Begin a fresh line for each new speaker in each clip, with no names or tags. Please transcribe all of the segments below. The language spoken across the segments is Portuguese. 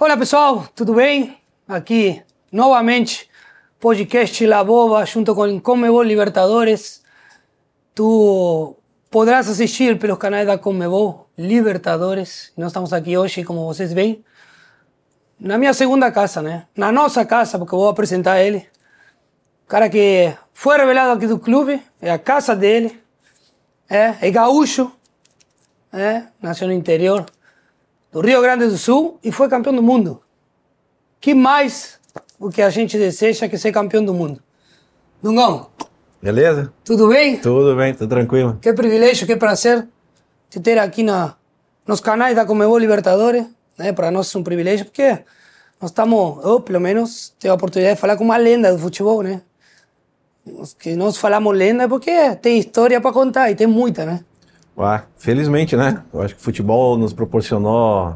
Olá pessoal, tudo bem? Aqui novamente podcast La Boba junto com Comebol Libertadores. Tu podrás assistir pelos canais da Comebol Libertadores. Nós estamos aqui hoje, como vocês veem, na minha segunda casa, né? Na nossa casa, porque eu vou apresentar ele. O cara que foi revelado aqui do clube, é a casa dele. É, é gaúcho, é, nasceu no interior do Rio Grande do Sul e foi campeão do mundo. Que mais o que a gente deseja que ser campeão do mundo? Dungão.
Beleza?
Tudo bem?
Tudo bem, tudo tranquilo.
Que privilégio, que prazer te ter aqui na, nos canais da Comebol Libertadores. Né? Para nós é um privilégio, porque nós estamos, eu pelo menos, tenho a oportunidade de falar com uma lenda do futebol, né? que nós falamos lenda é porque tem história para contar e tem muita, né?
Ué, felizmente, né? Eu acho que o futebol nos proporcionou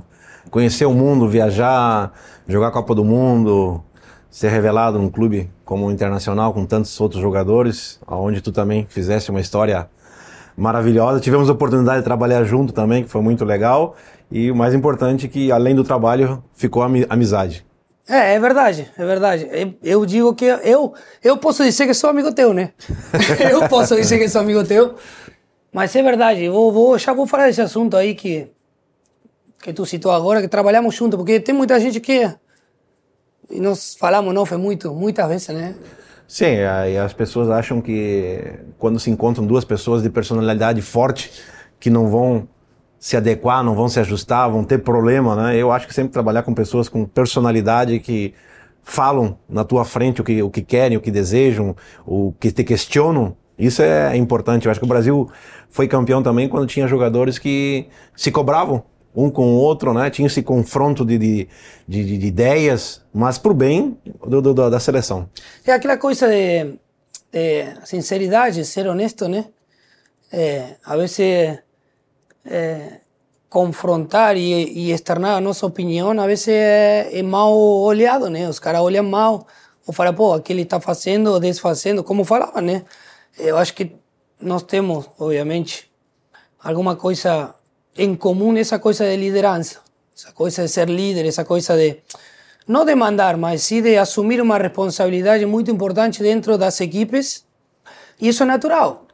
conhecer o mundo, viajar, jogar a Copa do Mundo, ser revelado num clube como o Internacional com tantos outros jogadores, aonde tu também fizesse uma história maravilhosa. Tivemos a oportunidade de trabalhar junto também, que foi muito legal. E o mais importante é que, além do trabalho, ficou a amizade.
É, é verdade, é verdade. Eu digo que eu, eu posso dizer que sou amigo teu, né? eu posso dizer que sou amigo teu, mas é verdade. Vou, vou, já vou falar desse assunto aí que, que tu citou agora, que trabalhamos juntos, porque tem muita gente que. E nós falamos, não, foi muito, muitas vezes, né?
Sim, e as pessoas acham que quando se encontram duas pessoas de personalidade forte que não vão se adequar, não vão se ajustar, vão ter problema, né? Eu acho que sempre trabalhar com pessoas com personalidade que falam na tua frente o que, o que querem, o que desejam, o que te questionam, isso é importante. Eu acho que o Brasil foi campeão também quando tinha jogadores que se cobravam um com o outro, né? Tinha esse confronto de, de, de, de ideias, mas pro bem do, do, da seleção.
É aquela coisa de, de sinceridade, ser honesto, né? É, a vezes é, confrontar e, e, externar a nossa opinião, às vezes é, é mal olhado, né? Os caras olham mal, ou falam, pô, aquele está fazendo ou desfazendo, como falava, né? Eu acho que nós temos, obviamente, alguma coisa em comum, essa coisa de liderança, essa coisa de ser líder, essa coisa de não demandar, mas sim de assumir uma responsabilidade muito importante dentro das equipes, e isso é natural.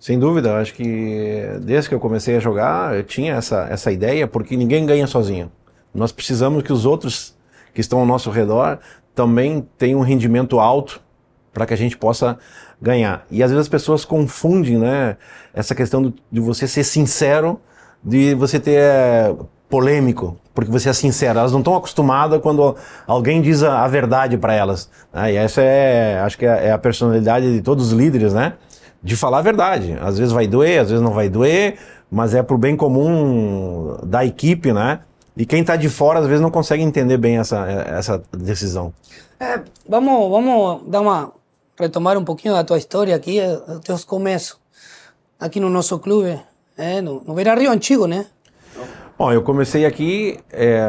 Sem dúvida, acho que desde que eu comecei a jogar, eu tinha essa, essa ideia, porque ninguém ganha sozinho. Nós precisamos que os outros que estão ao nosso redor também tenham um rendimento alto para que a gente possa ganhar. E às vezes as pessoas confundem, né, essa questão de você ser sincero, de você ter é, polêmico, porque você é sincero. Elas não estão acostumadas quando alguém diz a, a verdade para elas. Né? E essa é, acho que é, é a personalidade de todos os líderes, né? de falar a verdade. Às vezes vai doer, às vezes não vai doer, mas é pro bem comum da equipe, né? E quem está de fora às vezes não consegue entender bem essa, essa decisão.
É, vamos, vamos dar uma retomar um pouquinho da tua história aqui, eh, dos teus começos aqui no nosso clube, é, no, no Beira Rio antigo, né?
Bom, eu comecei aqui é,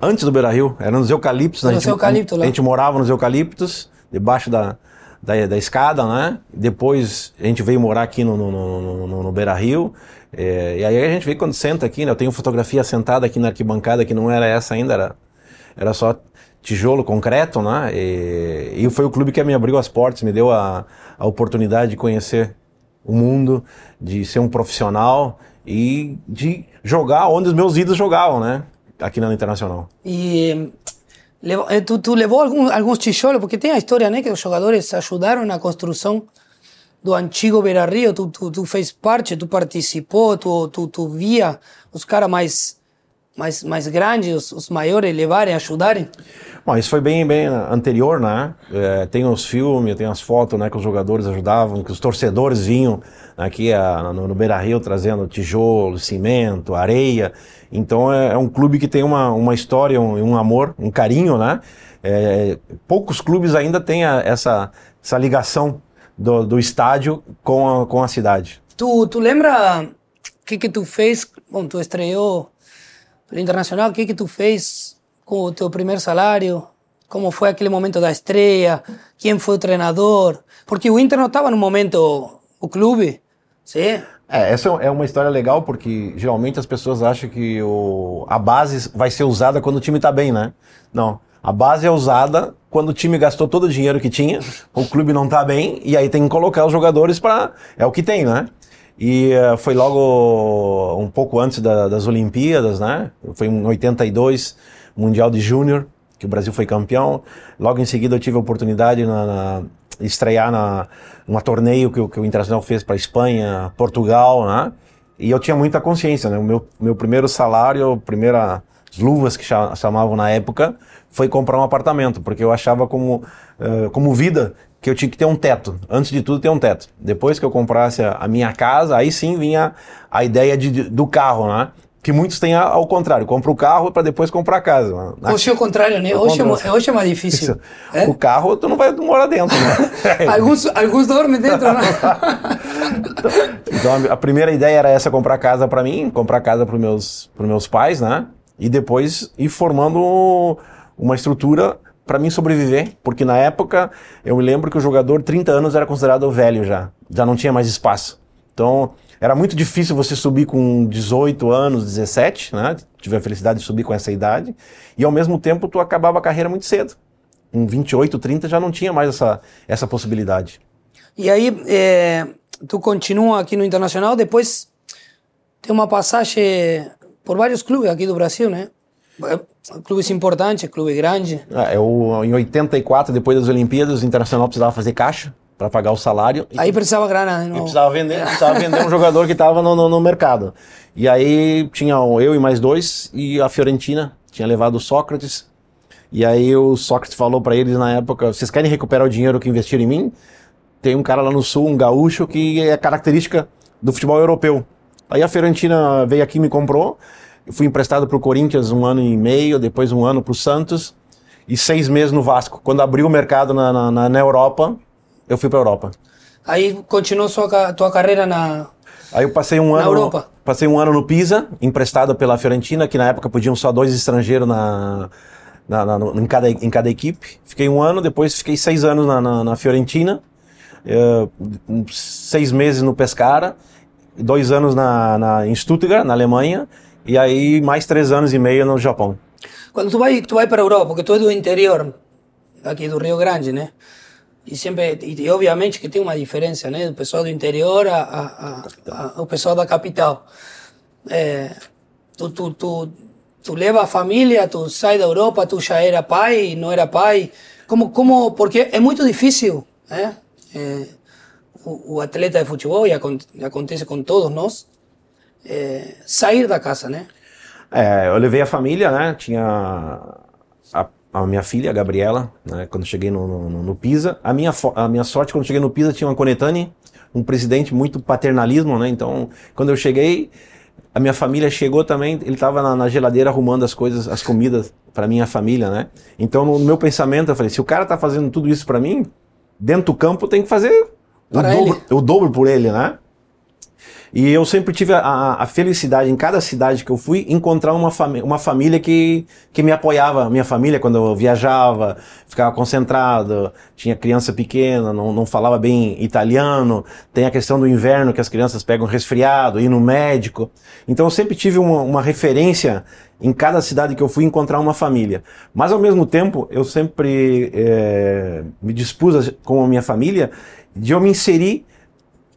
antes do Beira Rio, era nos eucaliptos. Né?
Nos eucaliptos,
a gente morava nos eucaliptos, debaixo da, da, da escada, né? Depois a gente veio morar aqui no, no, no, no, no Beira Rio. É, e aí a gente vê quando senta aqui, né? Eu tenho fotografia sentada aqui na arquibancada que não era essa ainda, era, era só tijolo, concreto, né? E, e foi o clube que me abriu as portas, me deu a, a oportunidade de conhecer o mundo, de ser um profissional e de jogar onde os meus ídolos jogavam, né? Aqui na Internacional.
E eh, tu, tu levou algum, alguns tijolos, porque tem a história, né, que os jogadores ajudaram na construção do antigo Beira Rio, tu, tu, tu fez parte, tu participou, tu, tu, tu via os caras mais, mais, mais grandes, os, os maiores levarem, ajudarem?
Bom, isso foi bem, bem anterior, né? É, tem os filmes, tem as fotos, né, que os jogadores ajudavam, que os torcedores vinham aqui a, no, no Beira Rio trazendo tijolo, cimento, areia. Então é, é um clube que tem uma, uma história, um, um amor, um carinho, né? É, poucos clubes ainda têm a, essa, essa ligação do, do estádio com a, com a cidade.
Tu, tu lembra o que que tu fez, bom, tu estreou Internacional, o que que tu fez com o teu primeiro salário? Como foi aquele momento da estreia? Quem foi o treinador? Porque o Inter não estava no momento, o clube, sim?
É, essa é uma história legal porque geralmente as pessoas acham que o, a base vai ser usada quando o time está bem, né? Não. A base é usada quando o time gastou todo o dinheiro que tinha, o clube não está bem, e aí tem que colocar os jogadores para. É o que tem, né? E uh, foi logo um pouco antes da, das Olimpíadas, né? Foi em 82, Mundial de Júnior, que o Brasil foi campeão. Logo em seguida eu tive a oportunidade na, na estrear na um torneio que, que o Internacional fez para Espanha, Portugal, né? E eu tinha muita consciência, né? O meu, meu primeiro salário, primeira luvas que chamavam na época, foi comprar um apartamento, porque eu achava como, uh, como vida que eu tinha que ter um teto. Antes de tudo, ter um teto. Depois que eu comprasse a, minha casa, aí sim vinha a ideia de, do carro, né? Que muitos têm ao contrário, compra o carro para depois comprar a casa.
Hoje é o contrário, né? Hoje é, hoje é mais difícil.
É? O carro tu não vai morar dentro, né?
alguns, alguns dormem dentro, né?
então, a primeira ideia era essa, comprar casa para mim, comprar casa para meus, meus pais, né? E depois ir formando uma estrutura para mim sobreviver, porque na época eu me lembro que o jogador 30 anos era considerado velho já, já não tinha mais espaço. Então, era muito difícil você subir com 18 anos, 17, né? Tive a felicidade de subir com essa idade. E ao mesmo tempo tu acabava a carreira muito cedo. Com 28, 30 já não tinha mais essa, essa possibilidade.
E aí, é, tu continua aqui no Internacional, depois tem uma passagem por vários clubes aqui do Brasil, né? Clubes importantes, clube grande.
É, eu, em 84, depois das Olimpíadas, o Internacional precisava fazer caixa para pagar o salário.
Aí precisava grana, né?
E precisava vender, precisava vender um jogador que estava no, no, no, mercado. E aí tinha eu e mais dois, e a Fiorentina tinha levado o Sócrates. E aí o Sócrates falou para eles na época: vocês querem recuperar o dinheiro que investiram em mim? Tem um cara lá no sul, um gaúcho, que é característica do futebol europeu. Aí a Fiorentina veio aqui e me comprou. Eu fui emprestado para o Corinthians um ano e meio, depois um ano para o Santos e seis meses no Vasco. Quando abriu o mercado na, na, na Europa, eu fui para a Europa.
Aí continuou sua tua carreira na
Aí eu passei um ano
Europa.
Passei um ano no Pisa, emprestado pela Fiorentina, que na época podiam só dois estrangeiros na, na, na em, cada, em cada equipe. Fiquei um ano, depois fiquei seis anos na, na, na Fiorentina, uh, seis meses no Pescara, dois anos na, na, em Stuttgart, na Alemanha, e aí mais três anos e meio no Japão.
Quando tu vai, tu vai para a Europa, porque tu é do interior, aqui do Rio Grande, né? E sempre, e, obviamente que tem uma diferença, né? Do pessoal do interior a, a, a, ao pessoal da capital. É, tu, tu, tu, tu leva a família, tu sai da Europa, tu já era pai, não era pai. Como, como, porque é muito difícil, né? É, o, o, atleta de futebol, e acontece com todos nós, é, sair da casa, né?
É, eu levei a família, né? Tinha a minha filha, a Gabriela, né, quando cheguei no, no, no, Pisa. A minha, a minha sorte, quando cheguei no Pisa, tinha uma Conetani, um presidente muito paternalismo, né? Então, quando eu cheguei, a minha família chegou também, ele estava na, na, geladeira arrumando as coisas, as comidas para minha família, né? Então, no, no, meu pensamento, eu falei, se o cara tá fazendo tudo isso para mim, dentro do campo tem que fazer o dobro, o dobro por ele, né? E eu sempre tive a, a, felicidade, em cada cidade que eu fui, encontrar uma, uma família que, que me apoiava. Minha família, quando eu viajava, ficava concentrado, tinha criança pequena, não, não falava bem italiano. Tem a questão do inverno, que as crianças pegam resfriado, ir no médico. Então eu sempre tive uma, uma referência em cada cidade que eu fui encontrar uma família. Mas ao mesmo tempo, eu sempre é, me dispus com a minha família de eu me inserir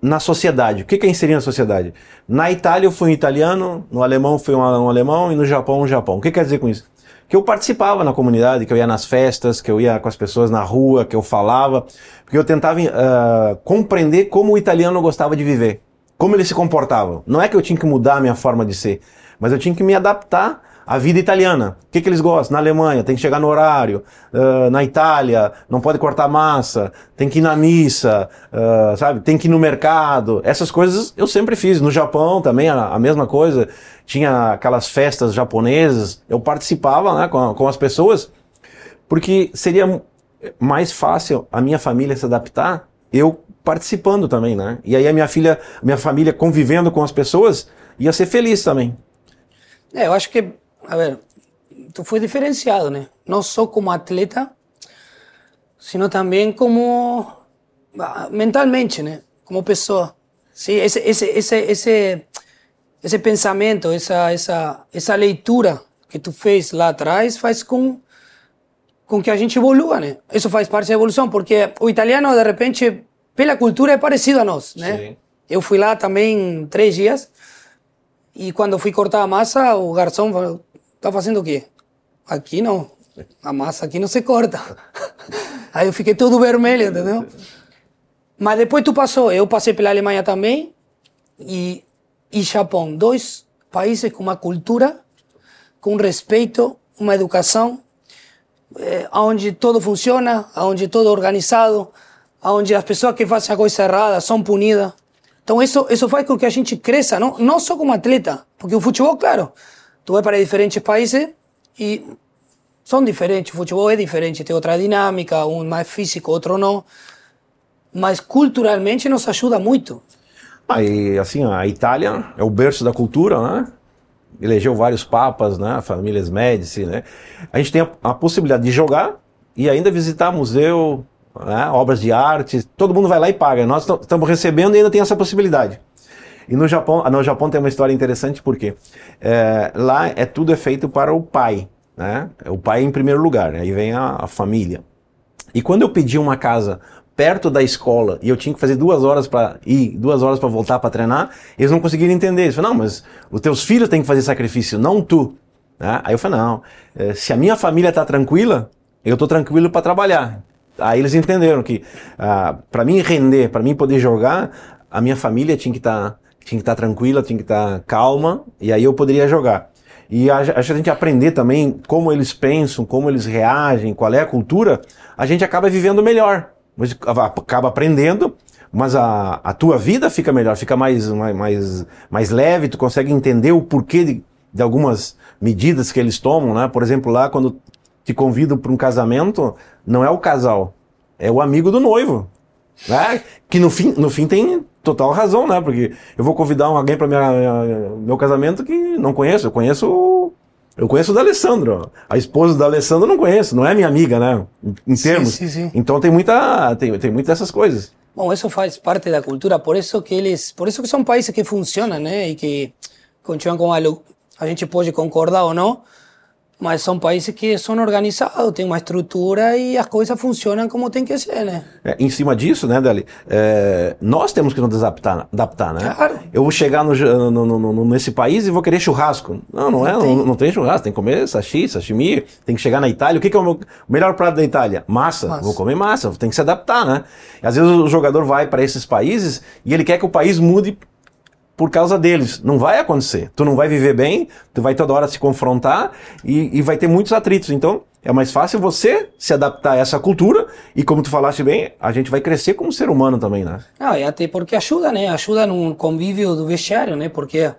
na sociedade. O que é inserir na sociedade? Na Itália eu fui um italiano, no alemão fui um, alemão e no Japão um Japão. O que quer dizer com isso? Que eu participava na comunidade, que eu ia nas festas, que eu ia com as pessoas na rua, que eu falava, porque eu tentava uh, compreender como o italiano gostava de viver, como ele se comportava. Não é que eu tinha que mudar a minha forma de ser, mas eu tinha que me adaptar a vida italiana. O que, que eles gostam? Na Alemanha, tem que chegar no horário. Uh, na Itália, não pode cortar massa. Tem que ir na missa, uh, sabe? Tem que ir no mercado. Essas coisas eu sempre fiz. No Japão também, a, a mesma coisa. Tinha aquelas festas japonesas. Eu participava né, com, com as pessoas, porque seria mais fácil a minha família se adaptar eu participando também, né? E aí a minha filha, minha família convivendo com as pessoas ia ser feliz também.
É, eu acho que a ver, tu foi diferenciado, né? Não só como atleta, sino também como ah, mentalmente, né? Como pessoa. Sim, esse, esse, esse, esse, esse pensamento, essa, essa, essa leitura que tu fez lá atrás faz com, com que a gente evolua, né? Isso faz parte da evolução, porque o italiano, de repente, pela cultura, é parecido a nós, né? Sim. Eu fui lá também três dias e quando fui cortar a massa, o garçom falou, tá fazendo o quê? Aqui não, a massa aqui não se corta. Aí eu fiquei todo vermelho, entendeu? Mas depois tu passou, eu passei pela Alemanha também e, e Japão, dois países com uma cultura, com respeito, uma educação, eh, onde todo funciona, onde todo é organizado, onde as pessoas que fazem a coisa errada são punidas. Então isso, isso faz com que a gente cresça, não, não só como atleta, porque o futebol, claro, tu vai para diferentes países e são diferentes, o futebol é diferente, tem outra dinâmica, um mais físico, outro não mas culturalmente nos ajuda muito.
Ah, e assim, a Itália é o berço da cultura, né? Elegeu vários papas, né? Famílias Médici, né? A gente tem a, a possibilidade de jogar e ainda visitar museu, né? obras de arte. Todo mundo vai lá e paga. Nós estamos recebendo e ainda tem essa possibilidade. E no Japão, no Japão tem uma história interessante porque é, lá é tudo é feito para o pai, né? O pai em primeiro lugar, aí vem a, a família. E quando eu pedi uma casa perto da escola e eu tinha que fazer duas horas para ir, duas horas para voltar para treinar, eles não conseguiram entender. Eles falaram, não, mas os teus filhos têm que fazer sacrifício, não tu. Né? Aí eu falei, não, eh, se a minha família está tranquila, eu estou tranquilo para trabalhar. Aí eles entenderam que ah, para mim render, para mim poder jogar, a minha família tinha que estar tá, tinha que estar tá tranquila, tinha que estar tá calma, e aí eu poderia jogar. E a, a gente aprender também como eles pensam, como eles reagem, qual é a cultura, a gente acaba vivendo melhor acaba aprendendo, mas a, a tua vida fica melhor, fica mais, mais, mais leve, tu consegue entender o porquê de, de algumas medidas que eles tomam, né? Por exemplo, lá quando te convidam para um casamento, não é o casal, é o amigo do noivo, né? Que no fim, no fim tem total razão, né? Porque eu vou convidar alguém para meu casamento que não conheço, eu conheço eu conheço o da Alessandro. A esposa da Alessandro não conheço, não é minha amiga, né? Em termos. Sim, sim, sim. Então tem muita, tem, tem muitas dessas coisas.
Bom, isso faz parte da cultura, por isso que eles, por isso que são países que funcionam, né? E que continuam com a, a gente pode concordar ou não, mas são países que são organizados, têm uma estrutura e as coisas funcionam como tem que ser, né?
É, em cima disso, né, Dali, é, nós temos que nos adaptar, adaptar né? Claro. Eu vou chegar no, no, no, nesse país e vou querer churrasco. Não, não, é, não é, tem. Não, não, tem churrasco, tem que comer sashi, sashimi, tem que chegar na Itália. O que, que é o, meu, o melhor prato da Itália? Massa. massa. Vou comer massa, tem que se adaptar, né? Às vezes o jogador vai para esses países e ele quer que o país mude por causa deles. Não vai acontecer. Tu não vai viver bem, tu vai toda hora se confrontar e, e vai ter muitos atritos. Então, é mais fácil você se adaptar a essa cultura e, como tu falaste bem, a gente vai crescer como ser humano também, né?
Ah, e até porque ajuda, né? Ajuda no convívio do vestiário, né? Porque é,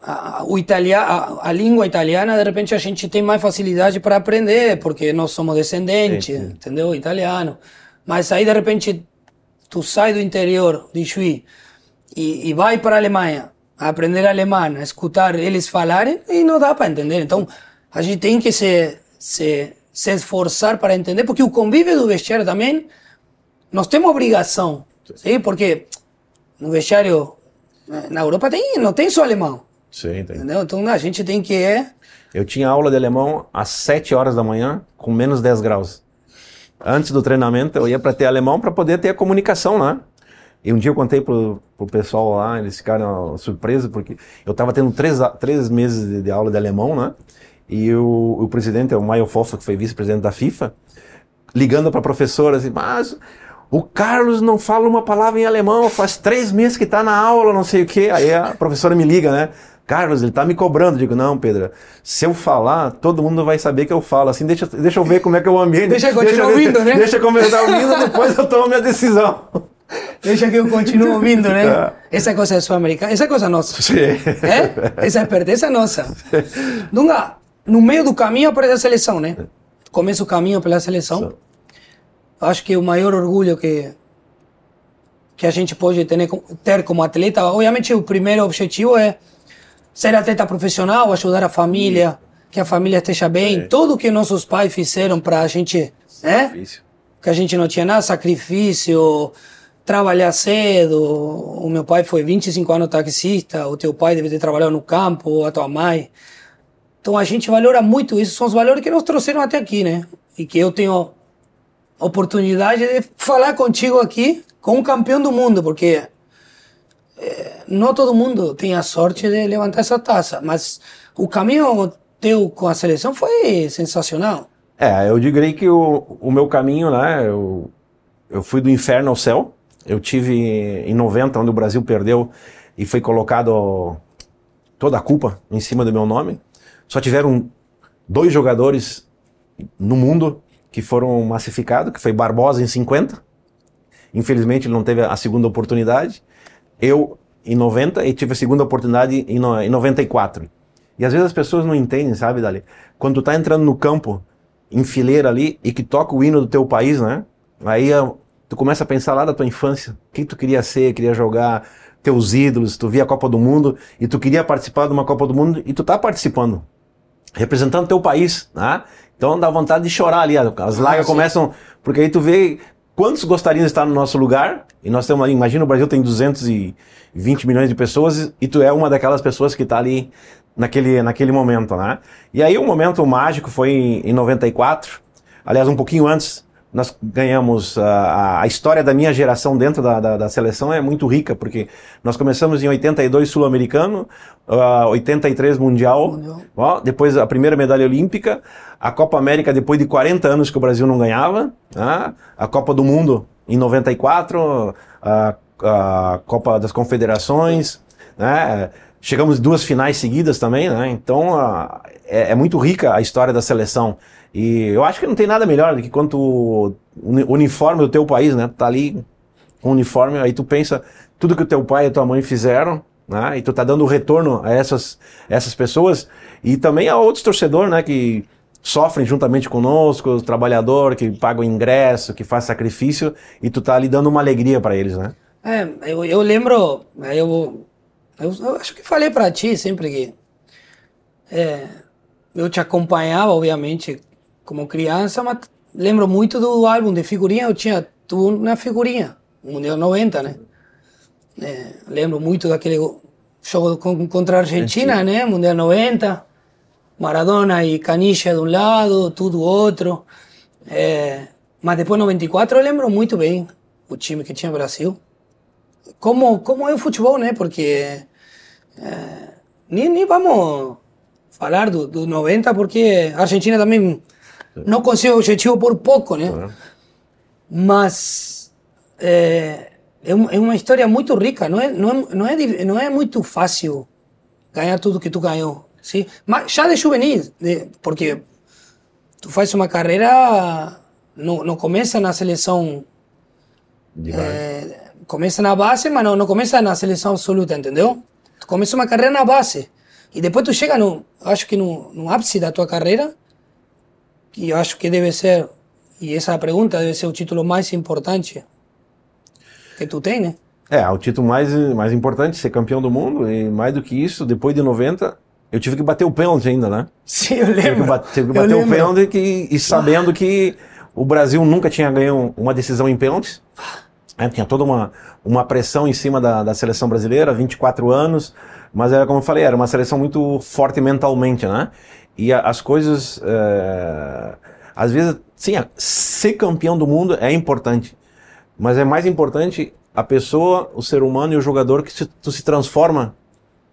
a, o italiano, a, a, língua italiana, de repente, a gente tem mais facilidade para aprender, porque nós somos descendentes, sim, sim. entendeu? Italiano. Mas aí, de repente, tu sai do interior de Chuí, e, e vai para a Alemanha a aprender alemão, a escutar eles falarem e não dá para entender. Então a gente tem que se, se, se esforçar para entender, porque o convívio do vestiário também nós temos obrigação, sim? porque no vestiário na Europa tem, não tem só alemão.
Sim, tem.
Entendeu? Então a gente tem que. É
Eu tinha aula de alemão às 7 horas da manhã, com menos 10 graus. Antes do treinamento, eu ia para ter alemão para poder ter a comunicação, né? E um dia eu contei pro, pro pessoal lá, eles ficaram surpresos, porque eu estava tendo três, três meses de, de, aula de alemão, né? E o, o presidente, o Maio Fofa, que foi vice-presidente da FIFA, ligando para a professora assim, mas o Carlos não fala uma palavra em alemão, faz três meses que está na aula, não sei o quê. Aí a professora me liga, né? Carlos, ele está me cobrando. Eu digo, não, Pedro, se eu falar, todo mundo vai saber que eu falo. Assim, deixa, deixa eu ver como é que é o ambiente.
Deixa eu continuar ouvindo, né?
Deixa eu começar ouvindo, depois eu tomo minha decisão.
Deixa que eu continuo ouvindo, né? Ah. Essa coisa é sul-americana, essa é coisa nossa.
Sim.
É? Essa é nossa. Nunca, no meio do caminho aparece a seleção, né? Começa o caminho pela seleção. Acho que o maior orgulho que que a gente pode ter, ter como atleta, obviamente o primeiro objetivo é ser atleta profissional, ajudar a família, que a família esteja bem, é. tudo que nossos pais fizeram para a gente, né? Que a gente não tinha nada, sacrifício, trabalhar cedo. O meu pai foi 25 anos taxista, o teu pai deve ter trabalhado no campo, a tua mãe. Então a gente valora muito isso, são os valores que nos trouxeram até aqui, né? E que eu tenho oportunidade de falar contigo aqui com um campeão do mundo, porque é, não todo mundo tem a sorte de levantar essa taça, mas o caminho teu com a seleção foi sensacional.
É, eu diria que o, o meu caminho, né, eu, eu fui do inferno ao céu, eu tive em 90, onde o Brasil perdeu e foi colocado toda a culpa em cima do meu nome. Só tiveram dois jogadores no mundo que foram massificados, que foi Barbosa em 50. Infelizmente ele não teve a segunda oportunidade. Eu em 90 e tive a segunda oportunidade em, no, em 94. E às vezes as pessoas não entendem, sabe, Dali? Quando tu tá entrando no campo, em fileira ali, e que toca o hino do teu país, né? Aí tu começa a pensar lá da tua infância, quem tu queria ser, queria jogar, teus ídolos, tu via a Copa do Mundo e tu queria participar de uma Copa do Mundo e tu tá participando, representando teu país, né? Então dá vontade de chorar ali, as ah, lágrimas começam, porque aí tu vê quantos gostariam de estar no nosso lugar, e nós temos, imagina o Brasil tem 220 milhões de pessoas e tu é uma daquelas pessoas que está ali naquele, naquele momento, né? E aí o momento mágico foi em, em 94, aliás um pouquinho antes, nós ganhamos a, a história da minha geração dentro da, da, da, seleção é muito rica, porque nós começamos em 82 sul-americano, uh, 83 mundial, ó, depois a primeira medalha olímpica, a Copa América depois de 40 anos que o Brasil não ganhava, né? a Copa do Mundo em 94, a, a Copa das Confederações, né? chegamos duas finais seguidas também, né? então uh, é, é muito rica a história da seleção. E eu acho que não tem nada melhor do que quando o uniforme do teu país, né? Tá ali com o uniforme, aí tu pensa tudo que o teu pai e tua mãe fizeram, né? E tu tá dando retorno a essas, essas pessoas e também a outros torcedores, né? Que sofrem juntamente conosco, o trabalhador que paga o ingresso, que faz sacrifício e tu tá ali dando uma alegria para eles, né?
É, eu, eu lembro, eu, eu, eu acho que falei para ti sempre que é, eu te acompanhava, obviamente, como criança, mas lembro muito do álbum de figurinha, eu tinha tudo na figurinha, Mundial 90, né? É, lembro muito daquele jogo contra a Argentina, né? Mundial 90, Maradona e Canicha de um lado, tudo outro. É, mas depois 94 eu lembro muito bem o time que tinha no Brasil. Como, como é o futebol, né? Porque é, nem, nem vamos falar do, do 90, porque a Argentina também não consigo o objetivo por pouco, né? Mas é, é, uma história muito rica, não é, não, é, não, é, não é muito fácil ganhar tudo que tu ganhou, sim? Mas já de juvenil, de, porque tu faz uma carreira, não, não começa na seleção... É, começa na base, mas não, não começa na seleção absoluta, entendeu? Tu começa uma carreira na base. E depois tu chega no, acho que no, no ápice da tua carreira, que eu acho que deve ser, e essa pergunta deve ser o título mais importante que tu tem, né?
É, o título mais, mais importante, ser campeão do mundo, e mais do que isso, depois de 90, eu tive que bater o pênalti ainda, né?
Sim, eu lembro. Tive
que, bater, tive que bater o pênalti que, e sabendo que o Brasil nunca tinha ganho uma decisão em pênaltis. É, tinha toda uma, uma pressão em cima da, da seleção brasileira, 24 anos, mas era como eu falei, era uma seleção muito forte mentalmente, né? E a, as coisas. É, às vezes, sim, ser campeão do mundo é importante. Mas é mais importante a pessoa, o ser humano e o jogador que se, tu se transforma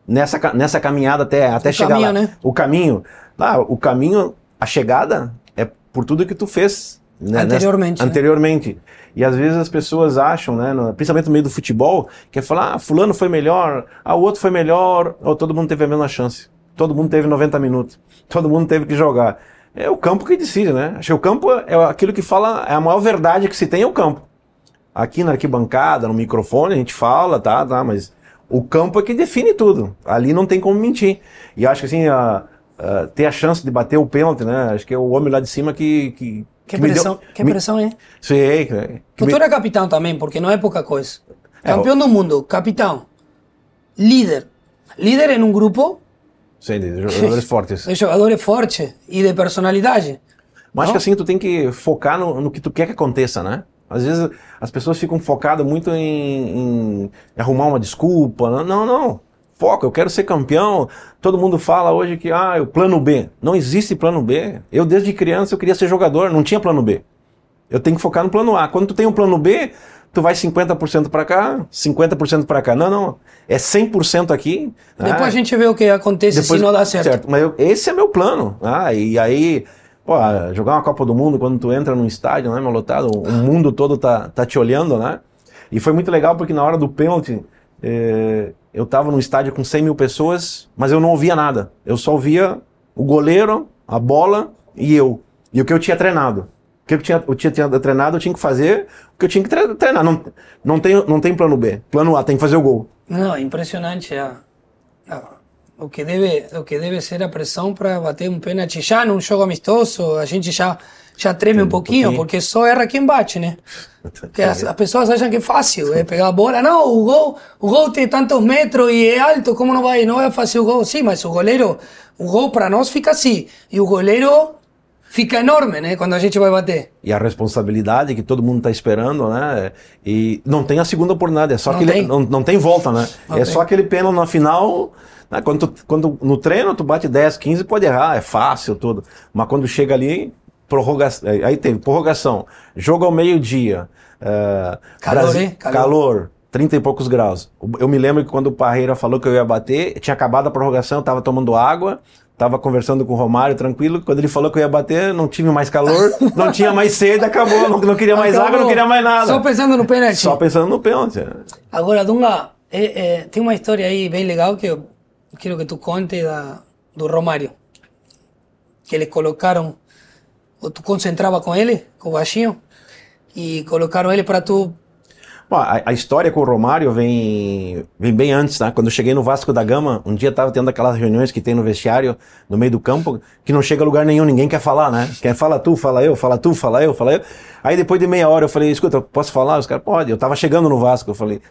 nessa, nessa caminhada até, até chegar
caminho,
lá.
Né?
O caminho. Ah, o caminho, a chegada é por tudo que tu fez.
Né? Anteriormente.
Nessa, né? Anteriormente. E às vezes as pessoas acham, né, no, principalmente no meio do futebol, que é falar, ah, fulano foi melhor, ah, o outro foi melhor, ou todo mundo teve a mesma chance. Todo mundo teve 90 minutos. Todo mundo teve que jogar. É o campo que decide, né? Acho que o campo é aquilo que fala, é a maior verdade que se tem é o campo. Aqui na arquibancada, no microfone, a gente fala, tá, tá, mas o campo é que define tudo. Ali não tem como mentir. E acho que assim, a, a, ter a chance de bater o pênalti, né? Acho que é o homem lá de cima que. Que,
que, que pressão, deu, que pressão é?
Sim,
é. Futuro é capitão também, porque não é pouca coisa. É, Campeão do mundo, capitão, líder. Líder em um grupo
Sim, de jogadores fortes.
De jogadores fortes e de personalidade.
Mas acho que assim, tu tem que focar no, no, que tu quer que aconteça, né? Às vezes as pessoas ficam focadas muito em, em arrumar uma desculpa. Não, não. Foco, eu quero ser campeão. Todo mundo fala hoje que, ah, o plano B. Não existe plano B. Eu, desde criança, eu queria ser jogador, não tinha plano B. Eu tenho que focar no plano A. Quando tu tem um plano B, tu vai 50% para cá, 50% para cá. Não, não. É 100% aqui.
Depois ah, a gente vê o que acontece depois, se não dá certo. certo.
Mas eu, esse é meu plano. Ah, e aí, pô, jogar uma Copa do Mundo quando tu entra num estádio, né, meu lotado, o mundo todo tá, tá te olhando, né? E foi muito legal porque na hora do pênalti, eh, eu tava num estádio com 100 mil pessoas, mas eu não ouvia nada. Eu só ouvia o goleiro, a bola e eu. E o que eu tinha treinado que eu tinha, eu tinha, tinha treinado, eu tinha que fazer o que eu tinha que treinar. Não, não, tem, não tem plano B. Plano A, tem que fazer o gol.
Não, é impressionante. A, a, o, que deve, o que deve ser a pressão para bater um pênalti já num jogo amistoso, a gente já, já treme um pouquinho, um pouquinho, porque só erra quem bate, né? Porque as, as, pessoas acham que é fácil, é pegar a bola. Não, o gol, o gol tem tantos metros e é alto, como não vai, não vai fazer o gol? Sim, mas o goleiro, o gol para nós fica assim. E o goleiro fica enorme, né? Quando a gente vai bater.
E a responsabilidade que todo mundo está esperando, né? E não tem a segunda oportunidade, é só não aquele, tem. Não, não tem volta, né? Não é tem. só aquele pênalti na final. Né? Quando, tu, quando no treino tu bate 10, 15, pode errar, é fácil tudo. Mas quando chega ali, prorrogação, aí teve prorrogação, jogo ao meio-dia, uh,
calor, Brasil,
calor, calor 30 e poucos graus. Eu me lembro que quando o Parreira falou que eu ia bater, tinha acabado a prorrogação, eu tava tomando água, Tava conversando com o Romário, tranquilo. Quando ele falou que eu ia bater, não tive mais calor, não tinha mais sede, acabou. Não, não queria mais acabou. água, não queria mais nada.
Só pensando no pênalti.
Só pensando no pênalti.
Agora, Dunga, é, é, tem uma história aí bem legal que eu quero que tu conte da, do Romário. Que eles colocaram, ou tu concentrava com ele, com o baixinho, e colocaram ele para tu
Bom, a, a, história com o Romário vem, vem bem antes, né? Quando eu cheguei no Vasco da Gama, um dia tava tendo aquelas reuniões que tem no vestiário, no meio do campo, que não chega a lugar nenhum, ninguém quer falar, né? Quer fala tu, fala eu, fala tu, fala eu, fala eu. Aí depois de meia hora eu falei, escuta, posso falar? Os caras, pode. Eu tava chegando no Vasco, eu falei,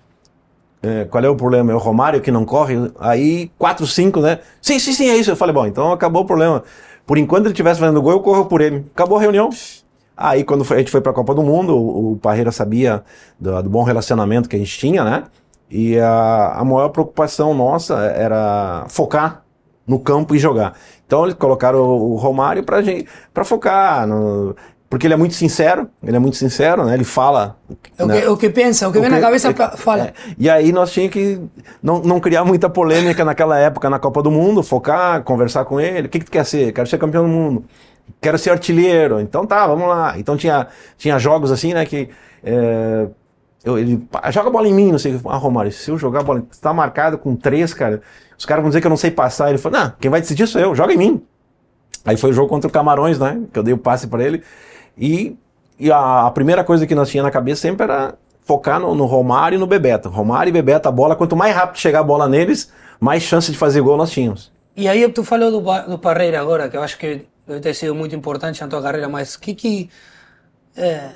é, qual é o problema? É o Romário que não corre? Aí, quatro, cinco, né? Sim, sim, sim, é isso. Eu falei, bom, então acabou o problema. Por enquanto ele estivesse fazendo gol, eu corro por ele. Acabou a reunião. Aí quando a gente foi para a Copa do Mundo, o, o Parreira sabia do, do, bom relacionamento que a gente tinha, né? E a, a maior preocupação nossa era focar no campo e jogar. Então eles colocaram o, o Romário para gente, para focar no, porque ele é muito sincero, ele é muito sincero, né? Ele fala.
O, né? que, o que pensa, o que o vem que, na cabeça, é, fala. É.
E aí nós tínhamos que não, não criar muita polêmica naquela época na Copa do Mundo, focar, conversar com ele. O que, que tu quer ser? Quero ser campeão do mundo quero ser artilheiro. Então tá, vamos lá. Então tinha, tinha jogos assim, né, que é, eu, ele joga a bola em mim, não sei. Ah, Romário, se eu jogar a bola, está marcado com três, cara, os caras vão dizer que eu não sei passar. Ele falou, não, quem vai decidir sou eu, joga em mim. Aí foi o jogo contra o Camarões, né, que eu dei o passe para ele. E, e a, a, primeira coisa que nós tinha na cabeça sempre era focar no, no Romário e no Bebeto. Romário e Bebeto, a bola, quanto mais rápido chegar a bola neles, mais chance de fazer gol nós tínhamos.
E aí tu falou do, do Parreira agora, que eu acho que ter sido muito importante na tua carreira, mas o que que, é,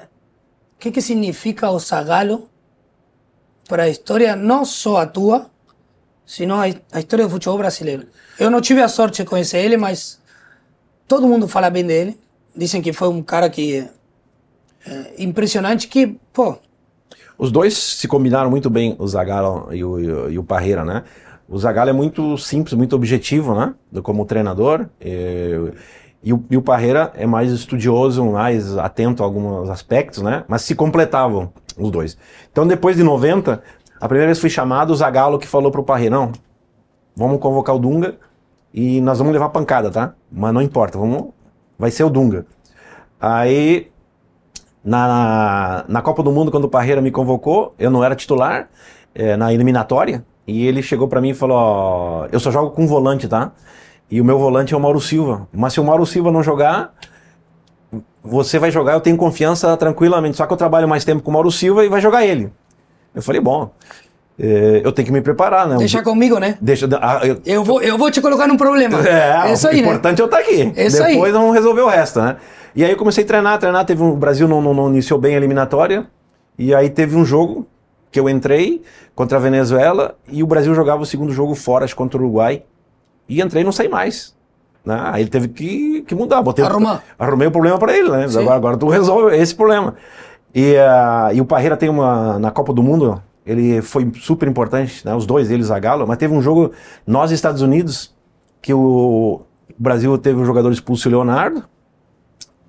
que que significa o Zagallo para a história, não só a tua, sino a, a história do futebol brasileiro? Eu não tive a sorte de conhecer ele, mas todo mundo fala bem dele. Dizem que foi um cara que é, impressionante, que, pô...
Os dois se combinaram muito bem, o Zagallo e o, e o, e o Parreira, né? O Zagallo é muito simples, muito objetivo, né? Como treinador. E, e o, e o Parreira é mais estudioso, mais atento a alguns aspectos, né? Mas se completavam os dois. Então, depois de 90, a primeira vez fui chamado, o Zagallo que falou pro Parreira, não, vamos convocar o Dunga e nós vamos levar pancada, tá? Mas não importa, vamos, vai ser o Dunga. Aí, na, na Copa do Mundo, quando o Parreira me convocou, eu não era titular, é, na eliminatória, e ele chegou para mim e falou, eu só jogo com volante, tá? E o meu volante é o Mauro Silva. Mas se o Mauro Silva não jogar, você vai jogar, eu tenho confiança tranquilamente. Só que eu trabalho mais tempo com o Mauro Silva e vai jogar ele. Eu falei, bom, é, eu tenho que me preparar, né?
Deixa comigo, né?
Deixa,
ah, eu, eu, vou, eu vou te colocar num problema.
É, é isso aí, o né? importante né? é eu estar aqui. É isso Depois aí. vamos resolver o resto, né? E aí eu comecei a treinar, treinar. Teve um, o Brasil não, não, não iniciou bem a eliminatória. E aí teve um jogo que eu entrei contra a Venezuela e o Brasil jogava o segundo jogo fora contra o Uruguai. E entrei e não saí mais. Né? Aí ele teve que, que mudar. Botei,
Arrumar.
Arrumei o problema para ele, né? Agora, agora tu resolve esse problema. E, uh, e o Parreira tem uma. Na Copa do Mundo, ele foi super importante, né? Os dois, eles a Galo, mas teve um jogo, nós Estados Unidos, que o Brasil teve um jogador expulso, o Leonardo,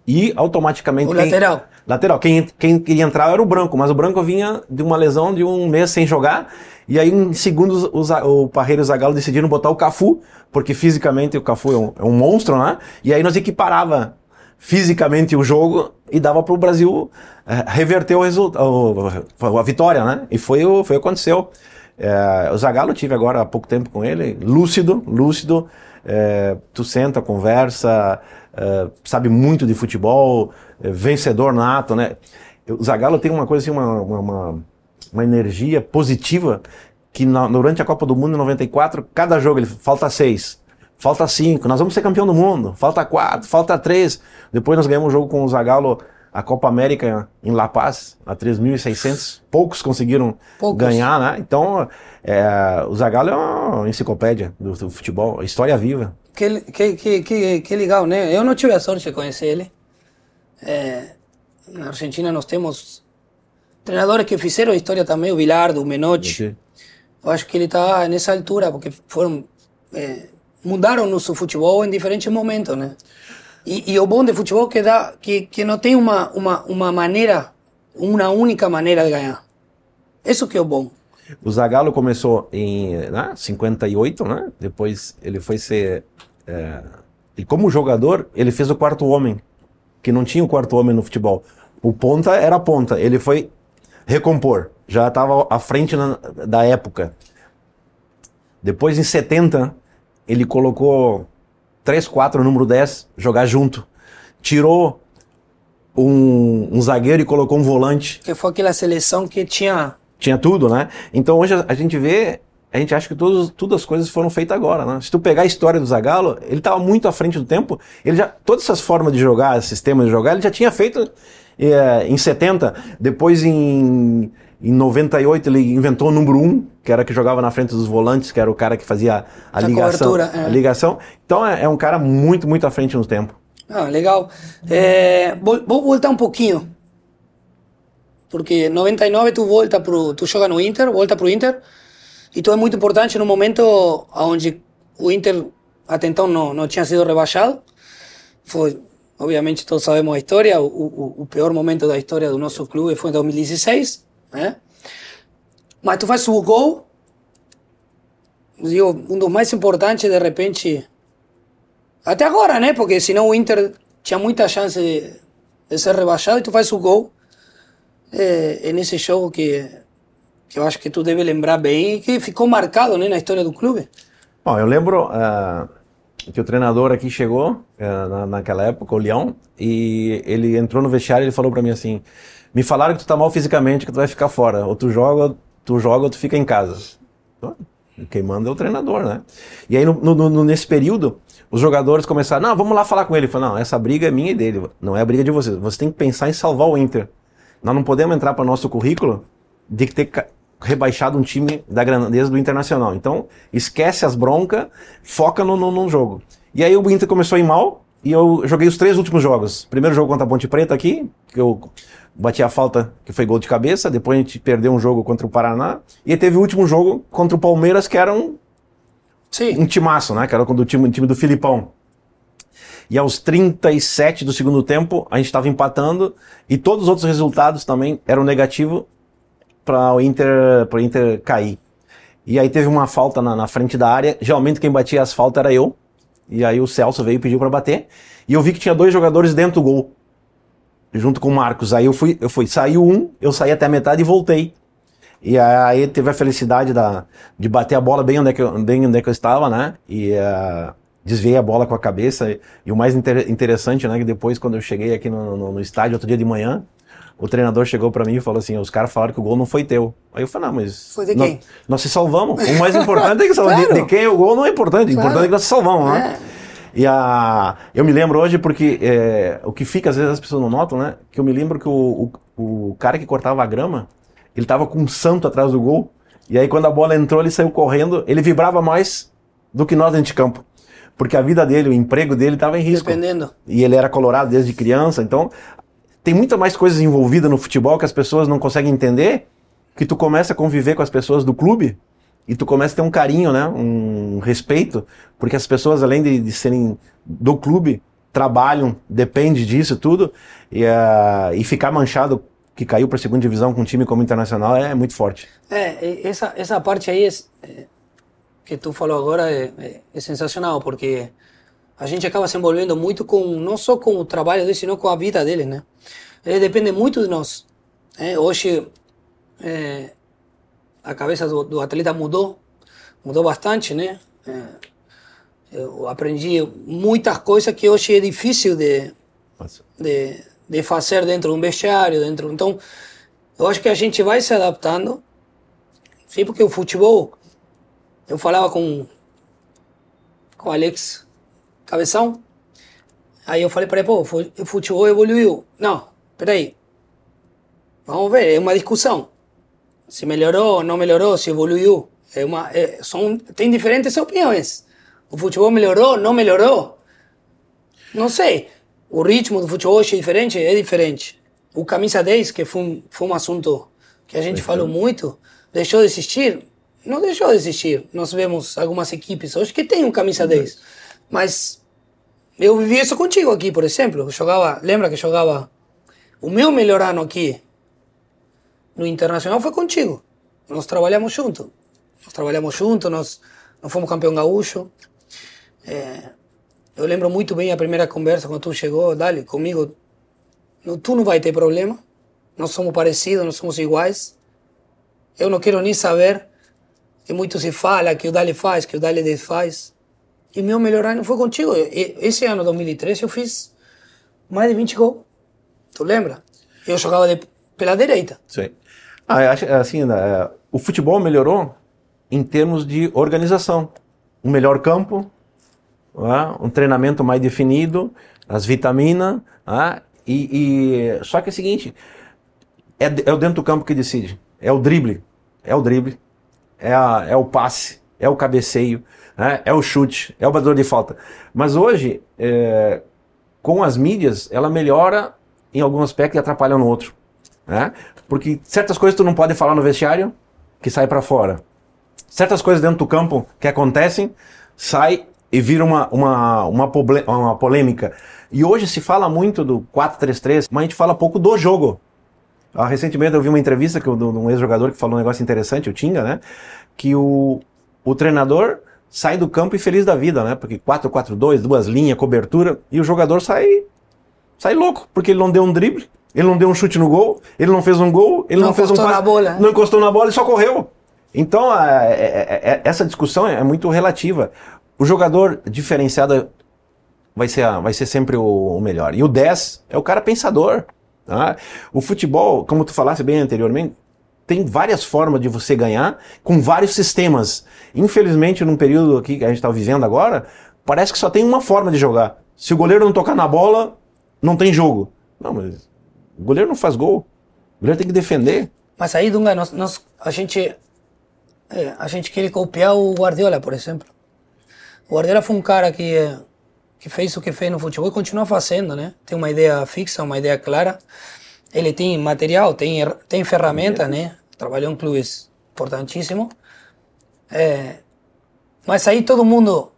e automaticamente.
O
quem,
lateral.
Lateral. Quem, quem queria entrar era o Branco, mas o Branco vinha de uma lesão de um mês sem jogar. E aí, em segundos, os, o Parreira e o Zagallo decidiram botar o Cafu, porque fisicamente o Cafu é um, é um monstro, né? E aí nós equiparava fisicamente o jogo e dava para o Brasil é, reverter o resultado, a vitória, né? E foi o foi o que aconteceu. É, o Zagallo tive agora há pouco tempo com ele, lúcido, lúcido. É, tu senta, conversa, é, sabe muito de futebol, é, vencedor nato, né? O Zagallo tem uma coisa assim, uma, uma, uma energia positiva que na, durante a Copa do Mundo em 94, cada jogo ele falta seis, falta cinco, nós vamos ser campeão do mundo, falta quatro, falta três. Depois nós ganhamos um jogo com o Zagallo a Copa América em La Paz, a 3.600. Poucos conseguiram Poucos. ganhar, né? Então, é, o Zagallo é uma enciclopédia do, do futebol, história viva.
Que, que, que, que, legal, né? Eu não tive a sorte de conhecer ele. É, na Argentina nós temos treinadores que fizeram história também, o Bilardo, o Menotti. Eu acho que ele está nessa altura, porque foram... É, mudaram nosso futebol em diferentes momentos, né? E, e, o bom de futebol que dá que, que não tem uma, uma, uma maneira, uma única maneira de ganhar. Isso que é o bom.
O Zagallo começou em né, 58, né? Depois ele foi ser. É, e como jogador, ele fez o quarto homem, que não tinha o quarto homem no futebol. O ponta era ponta. Ele foi recompor. Já estava à frente na, da época. Depois, em 70, ele colocou 3, 4, número 10, jogar junto. Tirou um, um, zagueiro e colocou um volante.
Que foi aquela seleção que tinha.
Tinha tudo, né? Então hoje a gente vê, a gente acha que todos, todas as coisas foram feitas agora, né? Se tu pegar a história do Zagallo, ele estava muito à frente do tempo. Ele já, todas essas formas de jogar, sistemas de jogar, ele já tinha feito é, em 70. Depois em em 98 ele inventou o número 1, que era que jogava na frente dos volantes, que era o cara que fazia a, ligação. É. A ligação. Então é, é, um cara muito, muito à frente no tempo.
Ah, legal. É, vou, vou, voltar um pouquinho. Porque em 99 tu volta pro, tu joga no Inter, volta pro Inter, e tu é muito importante no momento onde o Inter até então não, não tinha sido rebaixado. Foi, obviamente todos sabemos a história, o, o, o pior momento da história do nosso clube foi em 2016 né? Mas tu faz o gol, um dos mais importantes, de repente, até agora, né? Porque senão o Inter tinha muita chance de, de ser rebaixado e tu faz o gol. É, é nesse jogo que, que eu acho que tu deve lembrar bem e que ficou marcado né, na história do clube.
Bom, eu lembro uh, que o treinador aqui chegou uh, na, naquela época, o Leão, e ele entrou no vestiário e ele falou para mim assim: me falaram que tu tá mal fisicamente, que tu vai ficar fora. Ou tu joga, tu joga ou tu fica em casa. Quem manda é o treinador, né? E aí, no, no, nesse período, os jogadores começaram, não, vamos lá falar com ele. Falei, não, essa briga é minha e dele, não é a briga de vocês. Você tem que pensar em salvar o Inter. Nós não podemos entrar para nosso currículo de ter rebaixado um time da grandeza do Internacional. Então, esquece as broncas, foca no, no, no jogo. E aí o Inter começou a ir mal, e eu joguei os três últimos jogos. Primeiro jogo contra a Ponte Preta aqui, que eu bati a falta, que foi gol de cabeça. Depois a gente perdeu um jogo contra o Paraná. E teve o último jogo contra o Palmeiras, que era um, Sim. um timaço, né? Que era o time, time do Filipão. E aos 37 do segundo tempo, a gente estava empatando. E todos os outros resultados também eram negativos para o Inter, o Inter cair. E aí teve uma falta na, na frente da área. Geralmente quem batia as faltas era eu. E aí o Celso veio e pediu para bater. E eu vi que tinha dois jogadores dentro do gol junto com o Marcos. Aí eu fui, eu fui, saiu um, eu saí até a metade e voltei. E aí teve a felicidade da, de bater a bola bem onde é que eu, bem onde é que eu estava, né? E uh, desviei a bola com a cabeça. E, e o mais inter, interessante, né? Que depois, quando eu cheguei aqui no, no, no estádio outro dia de manhã, o treinador chegou para mim e falou assim: os caras falaram que o gol não foi teu. Aí eu falei: não, mas.
Foi de quem?
Nós, nós se salvamos. O mais importante é que claro. de, de, quem é o gol não é importante. O claro. importante é que nós se salvamos, né? É. E a, eu me lembro hoje porque é, o que fica, às vezes as pessoas não notam, né? Que eu me lembro que o, o, o cara que cortava a grama, ele tava com um santo atrás do gol. E aí quando a bola entrou, ele saiu correndo, ele vibrava mais do que nós dentro de campo. Porque a vida dele, o emprego dele estava em risco.
Dependendo.
E ele era colorado desde criança, então tem muita mais coisas envolvidas no futebol que as pessoas não conseguem entender, que tu começa a conviver com as pessoas do clube e tu começa a ter um carinho, né? Um respeito, porque as pessoas, além de, de serem do clube, trabalham, depende disso tudo, e, uh, e ficar manchado que caiu para a segunda divisão com um time como Internacional é muito forte.
É, essa, essa parte aí é, que tu falou agora é, é, é, sensacional, porque a gente acaba se envolvendo muito com, não só com o trabalho deles, sino com a vida deles, né? Ele depende muito de nós. É, hoje, é, a cabeça do, do, atleta mudou, mudou bastante, né? É, eu aprendi muitas coisas que hoje é difícil de, de de fazer dentro de um vestiário, dentro. Então, eu acho que a gente vai se adaptando, sim, porque o futebol, eu falava com com o Alex Cabeção, aí eu falei para ele, pô, o futebol evoluiu. Não, peraí, vamos ver, é uma discussão. Se melhorou, não melhorou, se evoluiu. É uma, é, são, tem diferentes opiniões. O futebol melhorou, não melhorou? Não sei o ritmo do futebol hoje é diferente? É diferente. O camisa 10, que foi um, foi um assunto que a gente falou muito, deixou de existir? Não deixou de existir. Nós vemos algumas equipes hoje que tem um camisa 10. Mas eu vivi isso contigo aqui, por exemplo. Eu jogava, lembra que jogava o meu melhor ano aqui no Internacional foi contigo. Nós trabalhamos junto. Nós trabalhamos junto, nós, nós fomos campeão gaúcho. É, eu lembro muito bem a primeira conversa quando tu chegou, Dali, comigo. Tu não vai ter problema. Nós somos parecidos, nós somos iguais. Eu não quero nem saber que muito se fala que o Dali faz, que o Dali desfaz. E meu melhor ano foi contigo. Esse ano, 2013, eu fiz mais de 20 gols. Tu lembra? Eu jogava de, pela direita.
Sim. Ah, acho, assim, né, o futebol melhorou em termos de organização. Um melhor campo, né? um treinamento mais definido, as vitaminas, né? e, e, só que é o seguinte, é, é o dentro do campo que decide, é o drible, é o drible, é, a, é o passe, é o cabeceio, né? é o chute, é o batedor de falta. Mas hoje, é, com as mídias, ela melhora em algum aspecto e atrapalha no outro. Né? Porque certas coisas tu não pode falar no vestiário, que sai para fora. Certas coisas dentro do campo que acontecem, sai e vira uma, uma, uma, uma polêmica. E hoje se fala muito do 4-3-3, mas a gente fala pouco do jogo. Ah, recentemente eu vi uma entrevista de um ex-jogador que falou um negócio interessante, o Tinga, né? Que o, o treinador sai do campo e feliz da vida, né? Porque 4-4-2, duas linhas, cobertura, e o jogador sai, sai louco, porque ele não deu um drible, ele não deu um chute no gol, ele não fez um gol, ele não, não fez um passe, não encostou na bola e só correu. Então, a, a, a, essa discussão é muito relativa. O jogador diferenciado vai ser, vai ser sempre o, o melhor. E o 10 é o cara pensador. Tá? O futebol, como tu falasse bem anteriormente, tem várias formas de você ganhar com vários sistemas. Infelizmente, num período aqui que a gente está vivendo agora, parece que só tem uma forma de jogar. Se o goleiro não tocar na bola, não tem jogo. Não, mas o goleiro não faz gol. O goleiro tem que defender.
Mas aí, Dunga, nós, nós, a, gente, é, a gente quer copiar o Guardiola, por exemplo. O Guardiola foi um cara que, que fez o que fez no futebol e continua fazendo, né? Tem uma ideia fixa, uma ideia clara. Ele tem material, tem, tem ferramenta, né? Trabalhou em clubes importantíssimo. É, mas aí todo mundo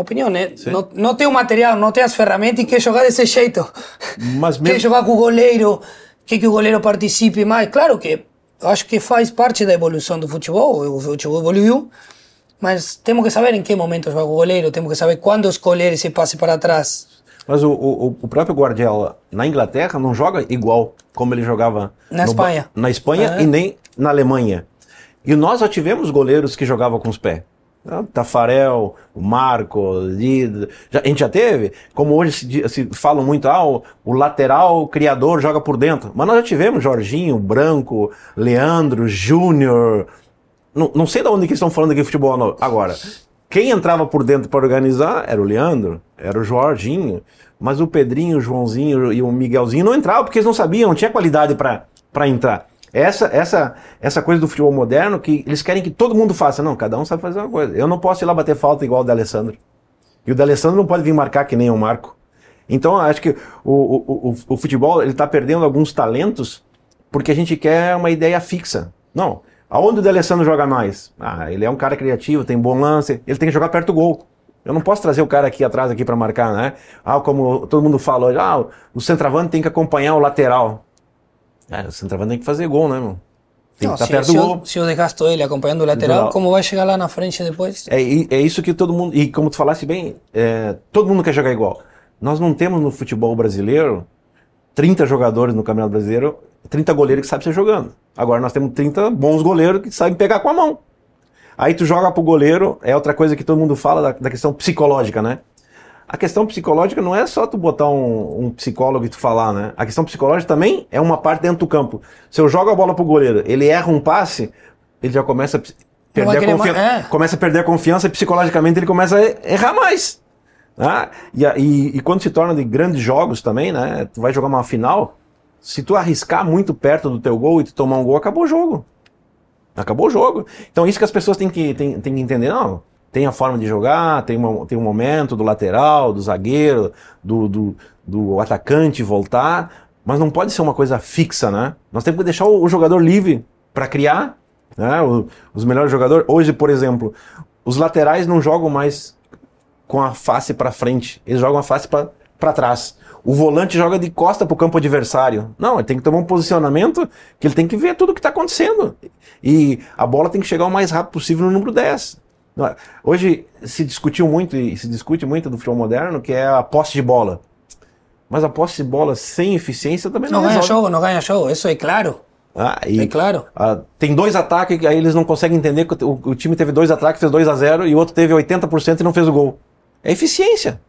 opinião, né? Não, não tem o material, não tem as ferramentas e quer jogar desse jeito. Mas mesmo... Quer jogar com o goleiro, quer que o goleiro participe mais. Claro que eu acho que faz parte da evolução do futebol. O futebol evoluiu, mas temos que saber em que momento joga o goleiro, temos que saber quando escolher esse passe para trás.
Mas o, o, o próprio Guardiola na Inglaterra não joga igual como ele jogava
na Espanha,
na Espanha e nem na Alemanha. E nós já tivemos goleiros que jogavam com os pés. Ah, Tafarel, o Marco, Lido, já, a gente já teve, como hoje se, se fala muito, ah, o, o, lateral criador joga por dentro. Mas nós já tivemos Jorginho, Branco, Leandro, Júnior, não, não sei de onde que estão falando aqui futebol agora. Quem entrava por dentro para organizar era o Leandro, era o Jorginho, mas o Pedrinho, o Joãozinho e o Miguelzinho não entravam porque eles não sabiam, não tinha qualidade para entrar. Essa, essa, essa coisa do futebol moderno que eles querem que todo mundo faça. Não, cada um sabe fazer uma coisa. Eu não posso ir lá bater falta igual o D'Alessandro. E o D'Alessandro não pode vir marcar que nem o Marco. Então, acho que o, o, o, o futebol ele está perdendo alguns talentos porque a gente quer uma ideia fixa. Não. Aonde o D'Alessandro joga mais? Ah, ele é um cara criativo, tem bom lance, ele tem que jogar perto do gol. Eu não posso trazer o cara aqui atrás aqui para marcar, né? Ah, como todo mundo fala hoje, ah, o centroavante tem que acompanhar o lateral. É, o centroavante tem que fazer gol, né, irmão? Tem
Não,
que estar
se,
perto
se
do
eu,
gol.
se eu desgasto ele acompanhando o lateral, como vai chegar lá na frente depois?
É, é isso que todo mundo. E como tu falasse bem, é, todo mundo quer jogar igual. Nós não temos no futebol brasileiro 30 jogadores no Campeonato Brasileiro, 30 goleiros que sabem ser jogando. Agora nós temos 30 bons goleiros que sabem pegar com a mão. Aí tu joga pro goleiro, é outra coisa que todo mundo fala da, da questão psicológica, né? A questão psicológica não é só tu botar um, um psicólogo e tu falar, né? A questão psicológica também é uma parte dentro do campo. Se eu jogo a bola pro goleiro, ele erra um passe, ele já começa a perder a confiança.
é.
Começa a perder a confiança e psicologicamente ele começa a errar mais. Né? E, e- e quando se torna de grandes jogos também, né? Tu vai jogar uma final, se tu arriscar muito perto do teu gol e tu tomar um gol, acabou o jogo. Acabou o jogo. Então isso que as pessoas têm que, têm, têm que entender, não. Tem a forma de jogar, tem, uma, tem um momento do lateral, do zagueiro, do, do, do atacante voltar, mas não pode ser uma coisa fixa, né? Nós temos que deixar o, o jogador livre para criar, né? O- os melhores jogadores. Hoje, por exemplo, os laterais não jogam mais com a face para frente, eles jogam a face para trás. O volante joga de costa para o campo adversário. Não, ele tem que tomar um posicionamento que ele tem que ver tudo o que está acontecendo. E a bola tem que chegar o mais rápido possível no número 10. Hoje se discutiu muito e se discute muito do futebol moderno que é a posse de bola. Mas a posse de bola sem eficiência também não,
Não ganha jogo, não ganha jogo, isso é claro.
Ah, e,
É claro.
ah, tem dois ataques, aí eles não conseguem entender que o, o time teve dois ataques, fez 2 a 0 e o outro teve 80% e não fez o gol. É eficiência.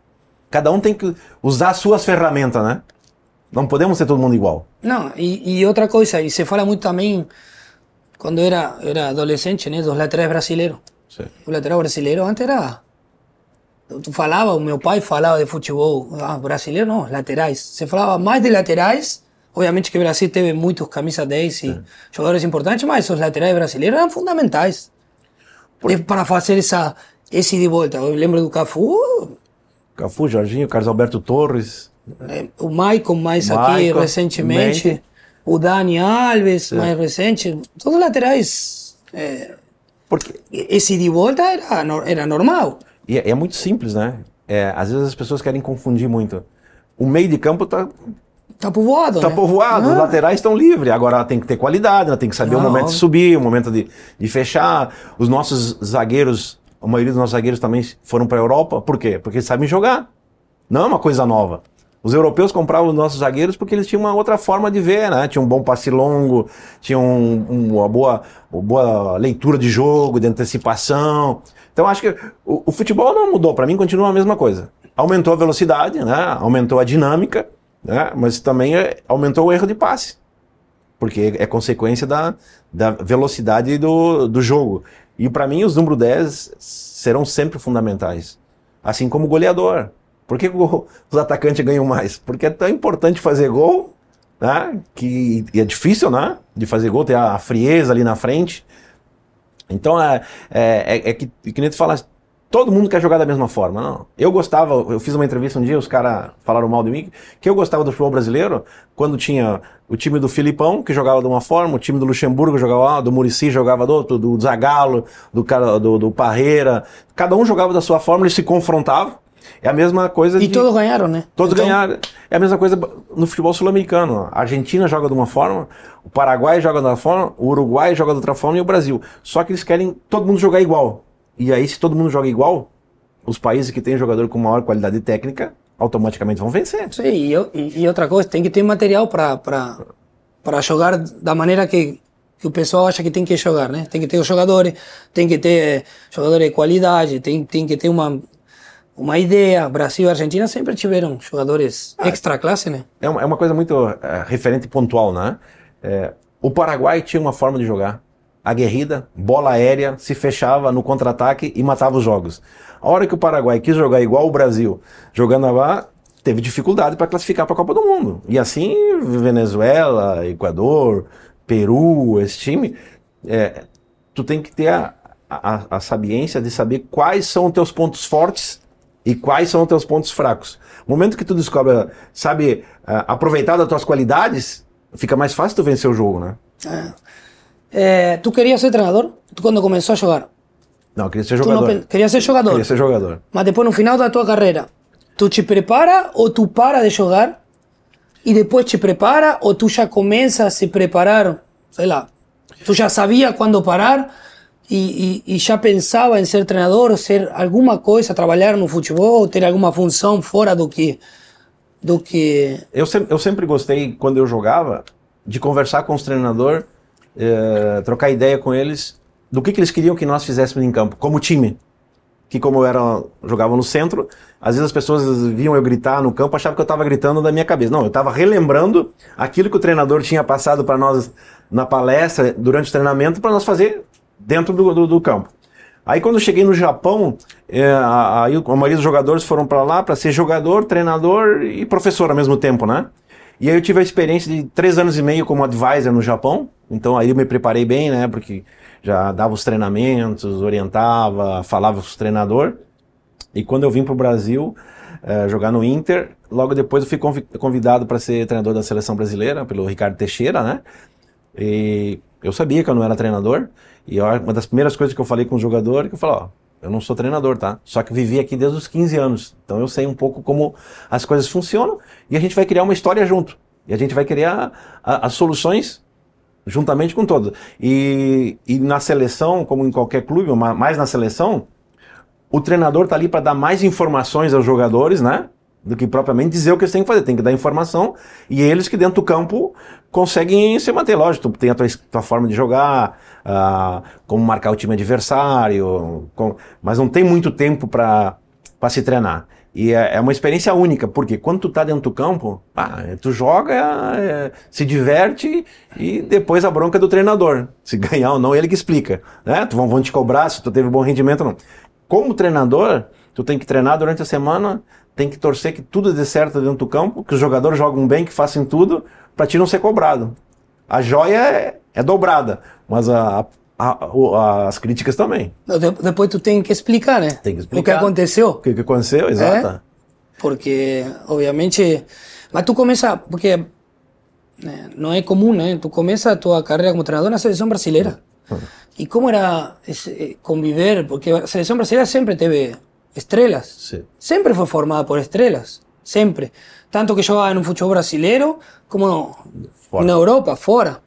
Cada um tem que usar as suas ferramentas, né? Não podemos ser todo mundo igual.
Não, e, e outra coisa, e se fala muito também, quando era, era adolescente, né, dos laterais brasileiros. O lateral brasileiro antes era. Tu falava, o meu pai falava de futebol ah, brasileiro, não, laterais. Se falava mais de laterais, obviamente que o Brasil teve muitos camisa 10 e jogadores importantes, mas os laterais brasileiros eram fundamentais de- para fazer essa, esse de volta. Eu lembro do Cafu,
Cafu, Jorginho, Carlos Alberto Torres.
eh, o Maicon mais aqui recentemente,
mente.
o Dani Alves mais recente, todos laterais. eh,
Porque
esse de volta era, era normal.
e é, é muito simples, né? É, às vezes as pessoas querem confundir muito. O meio de campo tá,
Tá povoado,
tá
né?
povoado, os
Ah.
laterais estão livres. Agora ela tem que ter qualidade, ela tem que saber o
Não,
momento de
óbvio.
subir, o momento de, de fechar. Os nossos zagueiros, a maioria dos nossos zagueiros também foram para a Europa. Por quê? Porque eles sabem jogar. Não é uma coisa nova. Os europeus compravam os nossos zagueiros porque eles tinham uma outra forma de ver, né? Tinham um bom passe longo, tinham um- um- uma, boa, uma boa leitura de jogo, de antecipação. Então acho que o, o futebol não mudou. Para mim continua a mesma coisa. Aumentou a velocidade, né? Aumentou a dinâmica, né? Mas também é- aumentou o erro de passe porque é consequência da, da velocidade do, do jogo. E para mim, os número 10 serão sempre fundamentais. Assim como o goleador. Por que os atacantes ganham mais? Porque é tão importante fazer gol, né? que é difícil né? de fazer gol, ter a, frieza ali na frente. Então é, é, é, é que, que nem tu falaste, todo mundo quer jogar da mesma forma. Não. Eu gostava, eu fiz uma entrevista um dia, os caras falaram mal de mim, que eu gostava do futebol brasileiro quando tinha o time do Filipão, que jogava de uma forma, o time do Luxemburgo jogava do Murici jogava do outro, do Zagallo, do, cara- do, do Parreira. Cada um jogava da sua forma, eles se confrontavam. É a mesma coisa
E
de...
todos ganharam, né?
Todos
Então,
ganharam. É a mesma coisa no futebol sul-americano. A Argentina joga de uma forma, o Paraguai joga de uma forma, o Uruguai joga de outra forma e o Brasil. Só que eles querem todo mundo jogar igual. E aí, se todo mundo joga igual, os países que têm jogador com maior qualidade técnica automaticamente vão vencer.
Sim, e, e- e outra coisa, tem que ter material para jogar da maneira que, que o pessoal acha que tem que jogar, né? Tem que ter os jogadores, tem que ter jogadores de qualidade, tem, tem que ter uma, uma ideia. Brasil e Argentina sempre tiveram jogadores extra classe, né?
É uma, é uma coisa muito é, referente e pontual, né? É, o Paraguai tinha uma forma de jogar. Aguerrida, bola aérea, se fechava no contra-ataque e matava os jogos. A hora que o Paraguai quis jogar igual o Brasil, jogando lá, teve dificuldade para classificar para a Copa do Mundo. E assim, Venezuela, Equador, Peru, esse time, é, tu tem que ter a, a, a sabiência de saber quais são os teus pontos fortes e quais são os teus pontos fracos. No momento que tu descobre, sabe, uh, aproveitar das tuas qualidades, fica mais fácil tu vencer o jogo, né?
É. É, tu querias ser treinador? Tu quando começou a jogar?
Não, queria ser jogador.
Não, queria ser jogador?
Queria ser jogador.
Mas depois, no final da tua carreira, tu te prepara ou tu para de jogar e depois te prepara ou tu já começa a se preparar, sei lá, tu já sabia quando parar e, e, e já pensava em ser treinador ser alguma coisa, trabalhar no futebol ter alguma função fora do que... Do que...
Eu, sempre, eu sempre gostei, quando eu jogava, de conversar com os treinadores, eh, trocar ideia com eles do que, que eles queriam que nós fizéssemos em campo, como time que como eu era, jogava no centro, às vezes as pessoas viam eu gritar no campo, achavam que eu estava gritando da minha cabeça. Não, eu estava relembrando aquilo que o treinador tinha passado para nós na palestra, durante o treinamento, para nós fazer dentro do, do, do, campo. Aí quando eu cheguei no Japão, é, aí a maioria dos jogadores foram para lá para ser jogador, treinador e professor ao mesmo tempo, né? E aí eu tive a experiência de três anos e meio como advisor no Japão, então aí eu me preparei bem, né? Porque já dava os treinamentos, orientava, falava com os treinador. E quando eu vim para o Brasil uh, jogar no Inter, logo depois eu fui convidado para ser treinador da seleção brasileira pelo Ricardo Teixeira, né? E eu sabia que eu não era treinador. E uma das primeiras coisas que eu falei com o jogador, que eu falei, ó, eu não sou treinador, tá? Só que vivi aqui desde os 15 anos. Então eu sei um pouco como as coisas funcionam e a gente vai criar uma história junto. E a gente vai criar as soluções juntamente com todos. E, e na seleção, como em qualquer clube, mais na seleção, o treinador está ali para dar mais informações aos jogadores, né? Do que propriamente dizer o que eles têm que fazer. Tem que dar informação e eles que dentro do campo conseguem se manter. Lógico, tu tem a tua, tua forma de jogar, uh, como marcar o time adversário, com, mas não tem muito tempo para se treinar. E é, é, uma experiência única, porque quando tu tá dentro do campo, ah, tu joga, é, se diverte e depois a bronca é do treinador. Se ganhar ou não, ele que explica. Né? Tu vão, vão te cobrar se tu teve bom rendimento ou não. Como treinador, tu tem que treinar durante a semana, tem que torcer que tudo dê certo dentro do campo, que os jogadores jogam bem, que façam tudo, para ti não ser cobrado. A joia é, é dobrada, mas a, a, as críticas também.
Depois tu tem que explicar, né?
Tem que explicar.
O que aconteceu.
O que, que aconteceu, exato. É?
Porque, obviamente... Mas tu começa... Porque né, não é comum, né? Tu começa a tua carreira como treinador na seleção brasileira. Uhum. E como era eh, conviver? Porque a seleção brasileira sempre teve estrelas.
Sim.
Sempre foi formada por estrelas. Sempre. Tanto que jogava no futebol brasileiro como fora. na Europa, fora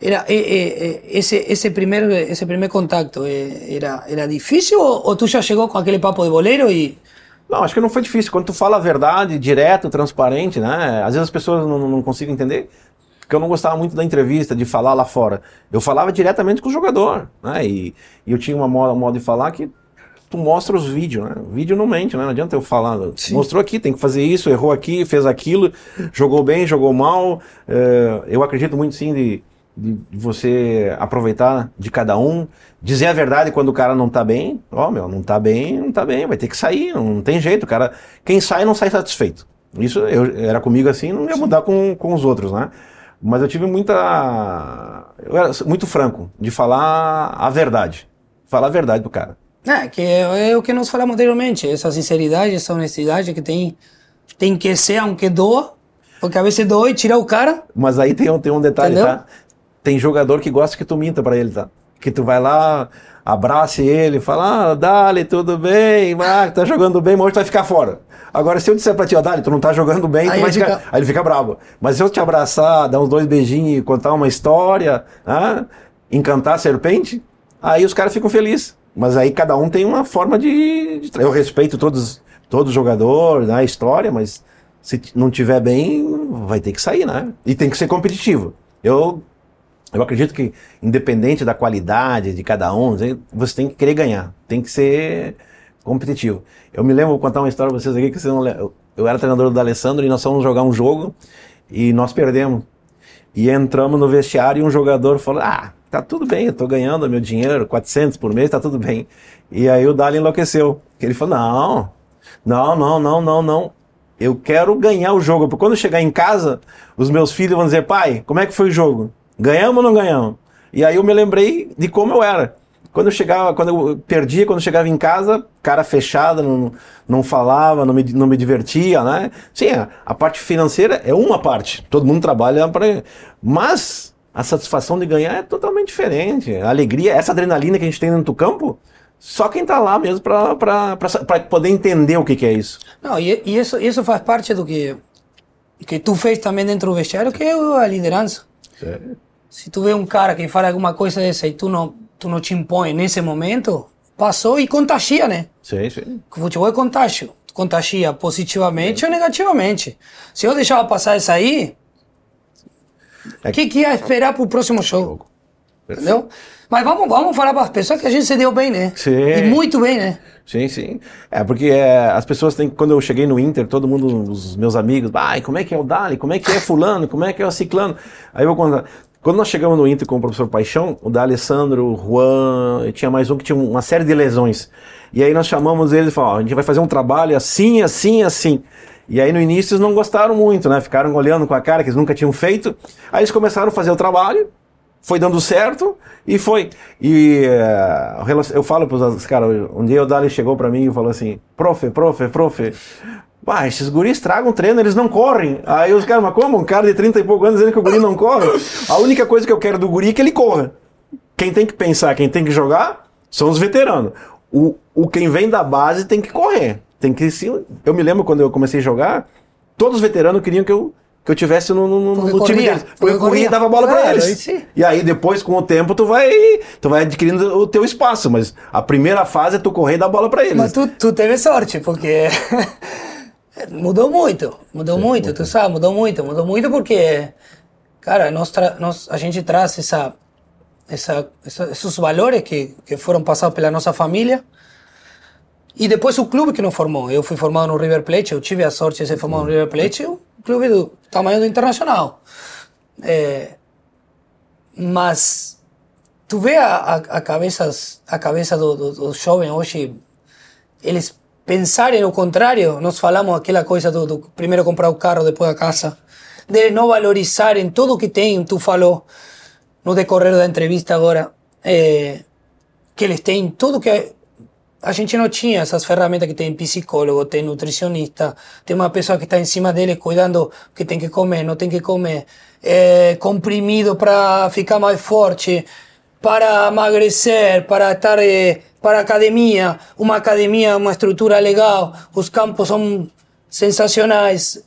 era eh, eh, esse esse primeiro esse primeiro contato era era difícil ou, ou, tu já chegou com aquele papo de boleiro e
não acho que não foi difícil quando tu fala a verdade direto transparente né às vezes as pessoas não, não conseguem entender porque eu não gostava muito da entrevista de falar lá fora eu falava diretamente com o jogador né e, e eu tinha uma moda, um modo de falar que tu mostra os vídeos, né? O vídeo não mente, né? Não adianta eu falar. Sim. Mostrou aqui, tem que fazer isso, errou aqui, fez aquilo, jogou bem, jogou mal. É, eu acredito muito sim de, de, você aproveitar de cada um, dizer a verdade quando o cara não tá bem. Ó, oh, meu, não tá bem, não tá bem, vai ter que sair, não tem jeito. O cara, quem sai não sai satisfeito. Isso eu, era comigo assim, não ia mudar com, com os outros, né? Mas eu tive muita. Eu era muito franco de falar a verdade. Falar a verdade pro cara.
É, que é, é o que nós falamos anteriormente, essa sinceridade, essa honestidade que tem, tem que ser, aunque doa, porque às vezes dói tirar o cara.
Mas aí tem um, tem um detalhe, Entendeu? tá? Tem jogador que gosta que tu minta para ele, tá? Que tu vai lá, abrace ele, fala, ah, Dali, tudo bem, ah, tá jogando bem, mas hoje tu vai ficar fora. Agora, se eu disser pra ti, ó, Dali, tu não tá jogando bem, aí, fica... Ficar... aí ele fica bravo. Mas se eu te abraçar, dar uns dois beijinhos e contar uma história, ah, encantar a serpente, aí os caras ficam felizes. Mas aí cada um tem uma forma de. de... Eu respeito todos, todo jogador, né, a história, mas se não tiver bem, vai ter que sair, né? E tem que ser competitivo. Eu eu acredito que, independente da qualidade de cada um, você tem que querer ganhar, tem que ser competitivo. Eu me lembro, vou contar uma história para vocês aqui, que vocês não eu, eu era treinador do Alessandro e nós fomos jogar um jogo e nós perdemos. E entramos no vestiário e um jogador falou: Ah, tá tudo bem, eu tô ganhando meu dinheiro, 400 por mês, tá tudo bem. E aí o Dali enlouqueceu. Ele falou: Não, não, não, não, não, não. Eu quero ganhar o jogo. Porque quando eu chegar em casa, os meus filhos vão dizer: Pai, como é que foi o jogo? Ganhamos ou não ganhamos? E aí eu me lembrei de como eu era. Quando eu chegava, quando eu perdia, quando eu chegava em casa, cara fechada, não, não falava, não me, não me divertia, né? Sim, a, a parte financeira é uma parte. Todo mundo trabalha para. Mas a satisfação de ganhar é totalmente diferente. A alegria, essa adrenalina que a gente tem dentro do campo, só quem está lá mesmo para poder entender o que, que é isso.
Não, e, e, isso, isso faz parte do que, que tu fez também dentro do vestiário, que é a liderança. Sério? Se tu vê um cara que fala alguma coisa dessa e tu não tu não te impõe nesse momento, passou e contagia, né?
Sim, sim.
O futebol é contágio. Contagia positivamente ou negativamente. Se eu deixava passar isso aí, o é que, que ia esperar pro próximo show? Entendeu? Mas vamos, vamos falar para as pessoas que a gente se deu bem, né?
Sim.
E muito bem, né?
Sim, sim. É, porque é, as pessoas têm. Quando eu cheguei no Inter, todo mundo, os meus amigos, ai, como é que é o Dali? Como é que é Fulano? Como é que é o Ciclano? Aí eu vou contar. Quando nós chegamos no Inter com o professor Paixão, o da Alessandro, o Juan, tinha mais um que tinha uma série de lesões. E aí nós chamamos eles e falamos, a gente vai fazer um trabalho assim, assim, assim. E aí no início eles não gostaram muito, né? Ficaram olhando com a cara que eles nunca tinham feito. Aí eles começaram a fazer o trabalho, foi dando certo e foi. E uh, eu falo para os caras, um dia o Dali chegou para mim e falou assim: profe, profe, profe, Pá, esses guris tragam treino, eles não correm. Aí os caras, mas como? Um cara de 30 e poucos anos dizendo que o guri não corre? A única coisa que eu quero do guri é que ele corra. Quem tem que pensar, quem tem que jogar, são os veteranos. O, o quem vem da base tem que correr. Tem que. Eu me lembro quando eu comecei a jogar, todos os veteranos queriam que eu que eu tivesse no, no, no time deles. Porque eu corria e dava bola para eles. E aí depois, com o tempo, tu vai, tu vai adquirindo o teu espaço. Mas a primeira fase é tu correr e dar bola para eles.
Mas tu, tu teve sorte, porque Mudou muito, mudou Sim, muito, muito, tu sabe, mudou muito, mudou muito porque, cara, nós, nós a gente traz essa, essa, essa, esses valores que, que foram passados pela nossa família e depois o clube que nos formou. Eu fui formado no River Plate, eu tive a sorte de ser formado no River Plate, um clube do tamanho do Internacional. É, mas tu vê a, a, a, cabeças, a cabeça do, do, do jovem hoje, eles pensarem o contrário, nós falamos aquela coisa do, do, primeiro comprar o carro, depois a casa, de não valorizarem tudo que tem, tu falou no decorrer da entrevista agora, é, que eles têm tudo que a gente não tinha, essas ferramentas que tem psicólogo, tem nutricionista, tem uma pessoa que está em cima deles cuidando que tem que comer, não tem que comer, é, comprimido para ficar mais forte, para emagrecer, para estar eh, para academia, uma academia, uma estrutura legal, os campos são sensacionais.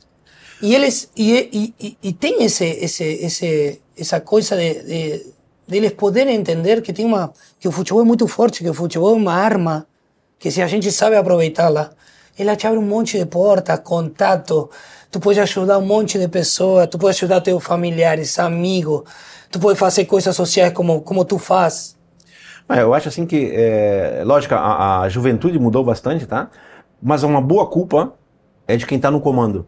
E eles e, e, e tem esse, esse, esse, essa coisa de, de, de eles poderem entender que tem uma que o futebol é muito forte, que o futebol é uma arma, que se a gente sabe aproveitá-la, ela te abre um monte de portas, contato, tu pode ajudar um monte de pessoas, tu pode ajudar teus familiares, amigos, tu pode fazer coisas sociais como como tu faz.
É, eu acho assim que, é, lógico, a, a, juventude mudou bastante, tá? Mas uma boa culpa é de quem está no comando,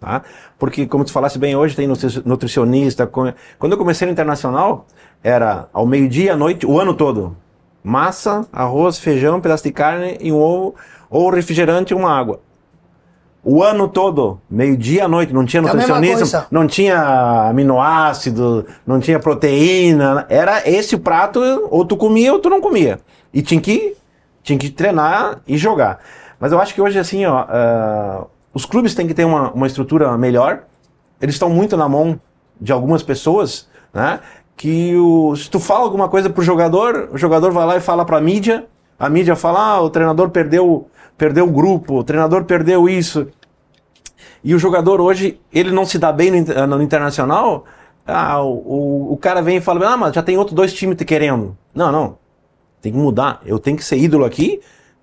tá? Porque, como tu falasse bem hoje, tem nutricionista. Quando eu comecei no Internacional, era ao meio-dia, à noite, o ano todo. Massa, arroz, feijão, pedaço de carne e um ovo, ou refrigerante e uma água o ano todo, meio-dia à noite, não tinha é nutricionista, não tinha aminoácido, não tinha proteína. Era esse o prato, ou tu comia ou tu não comia. E tinha que, tinha que treinar e jogar. Mas eu acho que hoje, assim, ó, uh, os clubes têm que ter uma, uma estrutura melhor. Eles estão muito na mão de algumas pessoas, né? Que o, se tu fala alguma coisa pro jogador, o jogador vai lá e fala pra mídia, a mídia fala, ah, o treinador perdeu perdeu o grupo, o treinador perdeu isso. E o jogador hoje, ele não se dá bem no, no internacional, ah, o, o, o, cara vem e fala, ah, mas já tem outros dois times te querendo. Não, não. Tem que mudar. Eu tenho que ser ídolo aqui.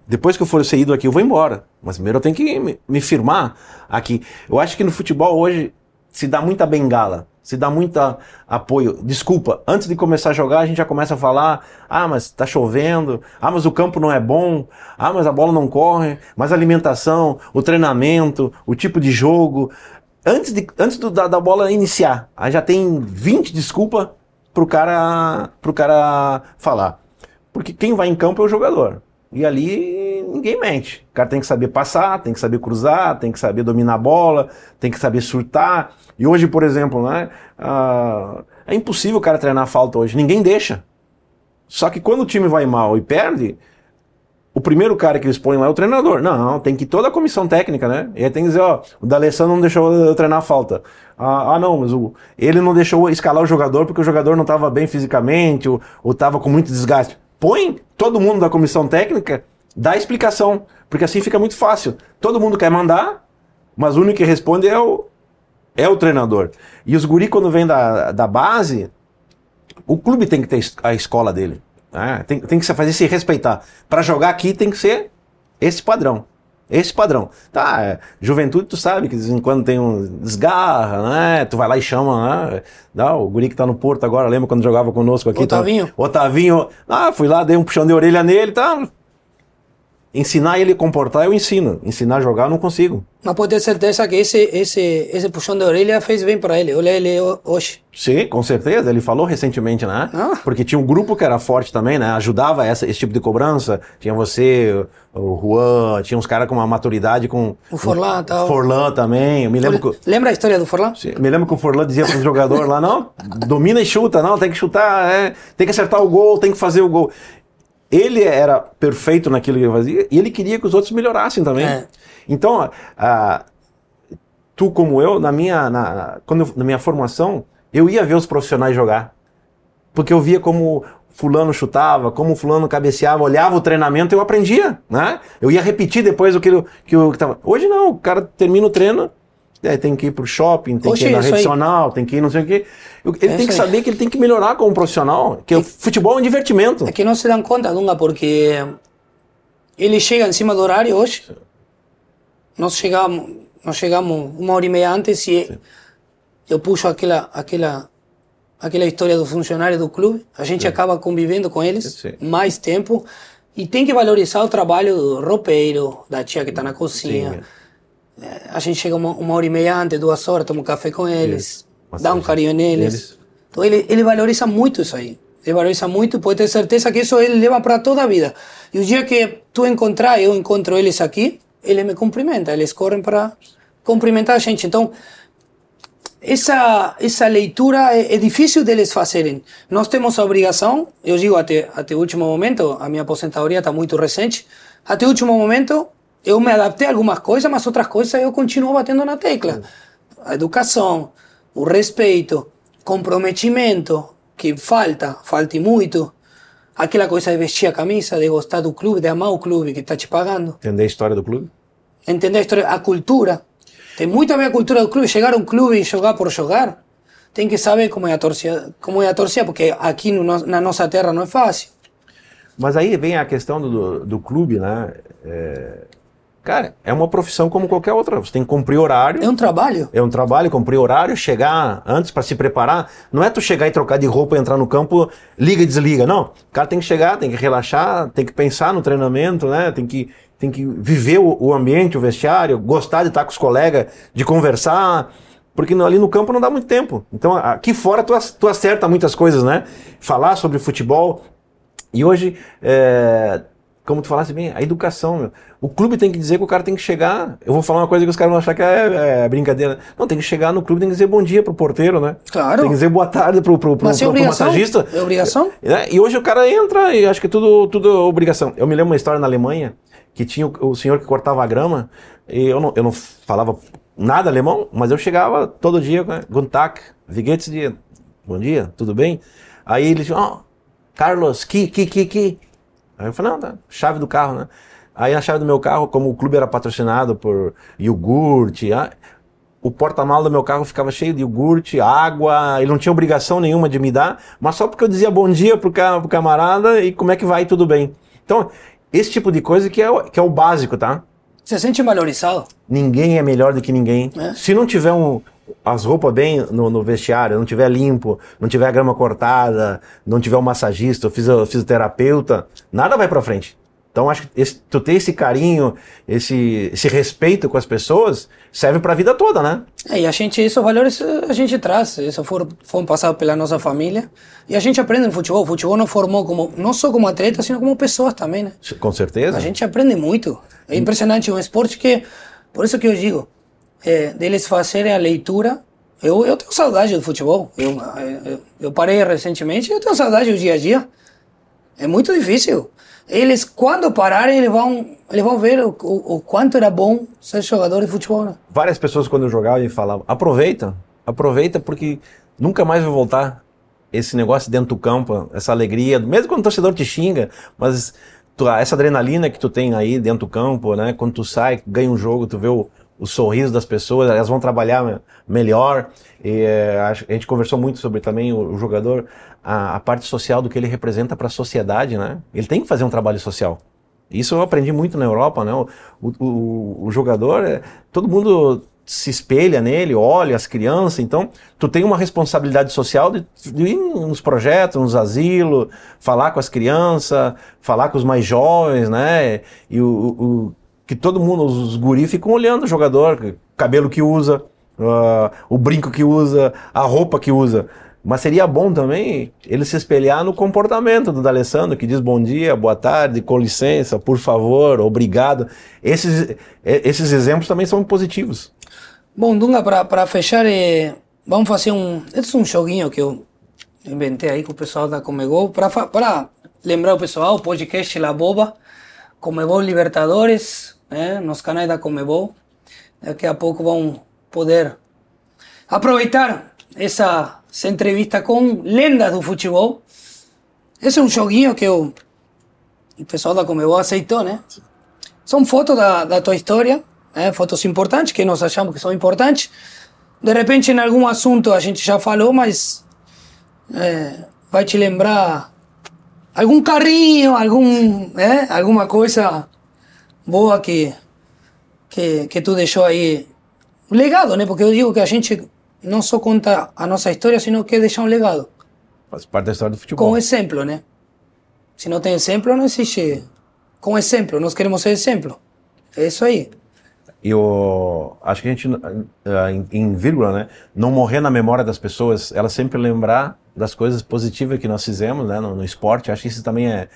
Depois que eu for ser ídolo aqui, eu vou embora. Mas primeiro eu tenho que me, me firmar aqui. Eu acho que no futebol hoje se dá muita bengala se dá muito apoio. Desculpa, antes de começar a jogar, a gente já começa a falar: ah, mas tá chovendo, ah, mas o campo não é bom, ah, mas a bola não corre, mas a alimentação, o treinamento, o tipo de jogo. Antes, de, antes do, da, da bola iniciar, aí já tem 20 desculpas pro cara, pro cara falar. Porque quem vai em campo é o jogador. E ali ninguém mente. O cara tem que saber passar, tem que saber cruzar, tem que saber dominar a bola, tem que saber surtar. E hoje, por exemplo, né, uh, é impossível o cara treinar falta hoje. Ninguém deixa. Só que quando o time vai mal e perde, o primeiro cara que eles põem lá é o treinador. Não, tem que ir toda a comissão técnica, né? E aí tem que dizer, ó, o D'Alessandro não deixou eu treinar a falta. Ah, ah, não, mas o, ele não deixou escalar o jogador porque o jogador não estava bem fisicamente ou estava com muito desgaste. Põe todo mundo da comissão técnica, dá explicação, porque assim fica muito fácil. Todo mundo quer mandar, mas o único que responde é o, é o treinador. E os guri, quando vem da, da base, o clube tem que ter a escola dele. Né? Tem, tem que fazer se respeitar. Para jogar aqui tem que ser esse padrão. Esse padrão. Tá, é, juventude, tu sabe que de vez em quando tem um desgarra, né? Tu vai lá e chama, né? Dá, o guri que tá no Porto agora, lembra quando jogava conosco aqui?
Otavinho.
Tá, Otavinho. Ah, fui lá, dei um puxão de orelha nele, tá? Ensinar ele a comportar, eu ensino. Ensinar a jogar, eu não consigo.
Mas pode ter certeza que esse, esse, esse puxão de orelha fez bem para ele. Olha ele hoje.
Sim, com certeza. Ele falou recentemente, né? Ah. Porque tinha um grupo que era forte também, né? Ajudava essa, esse tipo de cobrança. Tinha você, o Juan, tinha uns caras com uma maturidade com...
O Forlan tal.
Forlan também. Eu me lembro que...
Lembra a história do Forlan?
Sim, me lembro que o Forlan dizia para o jogador lá, não, domina e chuta. Não, tem que chutar, é, tem que acertar o gol, tem que fazer o gol ele era perfeito naquilo que ele fazia e ele queria que os outros melhorassem também. É. Então, tu como eu, na minha, na, quando eu, na minha formação, eu ia ver os profissionais jogar. Porque eu via como fulano chutava, como fulano cabeceava, olhava o treinamento, eu aprendia, né? Eu ia repetir depois o que eu, que eu tava. Hoje não, o cara termina o treino, é, tem que ir pro shopping, tem Oxe, que ir na rede tem que ir não sei o quê. Ele é tem que saber aí. que ele tem que melhorar como profissional, que é, o futebol é um divertimento.
É que não se dão conta, Dunga, porque ele chega em cima do horário hoje. Nós chegamos, nós chegamos uma hora e meia antes e Sim. eu puxo aquela, aquela, aquela história do funcionário do clube. A gente Sim. acaba convivendo com eles mais tempo e tem que valorizar o trabalho do roupeiro, da tia que está na cozinha a gente chega uma, uma, hora e meia antes, duas horas, toma um café com eles, dá um carinho neles. Eles. Então ele, ele valoriza muito isso aí. Ele valoriza muito, pode ter certeza que isso ele leva para toda a vida. E o dia que tu encontrar, eu encontro eles aqui, ele me cumprimenta, eles correm para cumprimentar a gente. Então, essa, essa leitura é, é, difícil deles fazerem. Nós temos a obrigação, eu digo até, até o último momento, a minha aposentadoria está muito recente, até o último momento eu me adaptei a algumas coisas, mas outras coisas eu continuo batendo na tecla. A educação, o respeito, comprometimento, que falta, falta e muito. Aquela coisa de vestir a camisa, de gostar do clube, de amar o clube que está te pagando.
Entender a história do clube?
Entender a história, a cultura. Tem muito a ver a cultura do clube. Chegar a um clube e jogar por jogar, tem que saber como é a torcida, como é a torcida porque aqui no, na nossa terra não é fácil.
Mas aí vem a questão do, do clube, né? É Cara, é uma profissão como qualquer outra. Você tem que cumprir horário.
É um trabalho.
É um trabalho, cumprir horário, chegar antes para se preparar. Não é tu chegar e trocar de roupa e entrar no campo, liga e desliga. Não. O cara tem que chegar, tem que relaxar, tem que pensar no treinamento, né? Tem que, tem que viver o, o ambiente, o vestiário, gostar de estar com os colegas, de conversar. Porque ali no campo não dá muito tempo. Então aqui fora tu, tu acerta muitas coisas, né? Falar sobre futebol. E hoje, é, como tu falasse bem, a educação, meu. O clube tem que dizer que o cara tem que chegar. Eu vou falar uma coisa que os caras vão achar que é, é brincadeira. Não, tem que chegar no clube, tem que dizer bom dia pro porteiro, né?
Claro.
Tem que dizer boa tarde pro, pro, pro,
Mas
pro,
pro
massagista.
É obrigação?
É, e hoje o cara entra e acho que tudo, tudo é obrigação. Eu me lembro uma história na Alemanha que tinha o, o senhor que cortava a grama e eu não, eu não falava nada alemão, mas eu chegava todo dia, né? Guten Tag, wie geht's dir? Bom dia, tudo bem? Aí ele disse, oh, Carlos, que, que, que, que. Aí eu falei, não, tá, chave do carro, né? Aí a chave do meu carro, como o clube era patrocinado por iogurte, ah, o porta-malas do meu carro ficava cheio de iogurte, água, ele não tinha obrigação nenhuma de me dar, mas só porque eu dizia bom dia pro, pro camarada e como é que vai, tudo bem. Então, esse tipo de coisa que é, que é o básico, tá?
Você sente valorizado?
Ninguém é melhor do que ninguém. É. Se não tiver um, as roupas bem no, no, vestiário, não tiver limpo, não tiver a grama cortada, não tiver um massagista, o fisioterapeuta, nada vai para frente. Então acho que esse, tu ter esse carinho, esse, esse respeito com as pessoas, serve para a vida toda, né?
É, e a gente, esses valores a gente traz, isso foram, foram passados pela nossa família e a gente aprende no futebol. O futebol não formou como, não só como atleta, sino como pessoas também, né?
Com certeza.
A gente aprende muito. É impressionante, um esporte que, por isso que eu digo, é, deles fazerem a leitura. Eu, eu tenho saudade do futebol. Eu, eu, parei recentemente eu tenho saudade do dia a dia. É muito difícil. Eles, quando pararem, eles vão, eles vão ver o, o, o quanto era bom ser jogador de futebol. Né?
Várias pessoas, quando eu jogava, falavam: aproveita, aproveita, porque nunca mais vai voltar esse negócio dentro do campo, essa alegria, mesmo quando o torcedor te xinga, mas tu, essa adrenalina que tu tem aí dentro do campo, né? Quando tu sai, ganha um jogo, tu vê o, o sorriso das pessoas, elas vão trabalhar melhor. E, é, a gente conversou muito sobre também o, jogador, a, a, parte social do que ele representa para a sociedade, né? Ele tem que fazer um trabalho social. Isso eu aprendi muito na Europa, né? O, o, o jogador, é, todo mundo se espelha nele, olha as crianças, então tu tem uma responsabilidade social de, de ir nos projetos, nos asilos, falar com as crianças, falar com os mais jovens, né? E o, o que todo mundo, os guris ficam olhando o jogador, cabelo que usa, uh, o brinco que usa, a roupa que usa. Mas seria bom também ele se espelhar no comportamento do D'Alessandro, que diz bom dia, boa tarde, com licença, por favor, obrigado. Esses, esses exemplos também são positivos.
Bom, Dunga, para fechar, eh, vamos fazer um. Esse é um joguinho que eu inventei aí com o pessoal da Comegol, para lembrar o pessoal, o podcast La Boba, Comebol Libertadores, né, nos canais da Comebol. Daqui a pouco vão poder aproveitar essa, essa entrevista com lendas do futebol. Esse é um joguinho que eu, o pessoal da Comebol aceitou, né? São fotos da, da tua história né? fotos importantes, que nós achamos que são importantes. De repente, em algum assunto a gente já falou, mas é, vai te lembrar algum carrinho, algum, né? alguma coisa boa que, que, que tu deixou aí. Um legado, né? Porque eu digo que a gente não só conta a nossa história, sino que deixa um legado.
Faz parte da história do futebol.
Com exemplo, né? Se não tem exemplo, não existe. Com exemplo, nós queremos ser exemplo. É isso aí
eu acho que a gente, eh, em, em, vírgula, né, não morrer na memória das pessoas, ela sempre lembrar das coisas positivas que nós fizemos, né, no, no esporte. Acho que isso também é,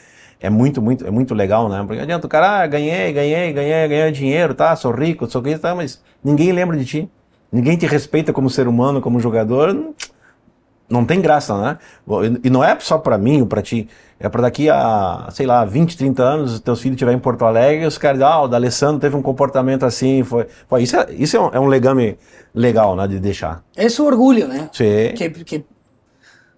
é muito, muito, é muito legal, né? Porque adianta o cara, ah, ganhei, ganhei, ganhei, ganhei dinheiro, tá? Sou rico, sou rico, tá? Mas ninguém lembra de ti. Ninguém te respeita como ser humano, como jogador. Não tem graça, né? E não é só para mim ou para ti. É para daqui a, sei lá, 20, 30 anos, teus filhos estiverem em Porto Alegre os caras ah, o D'Alessandro teve um comportamento assim, foi... Pô, isso é, isso é um, é um legame legal, né, de deixar.
Esse orgulho, né?
Sim.
Que, que,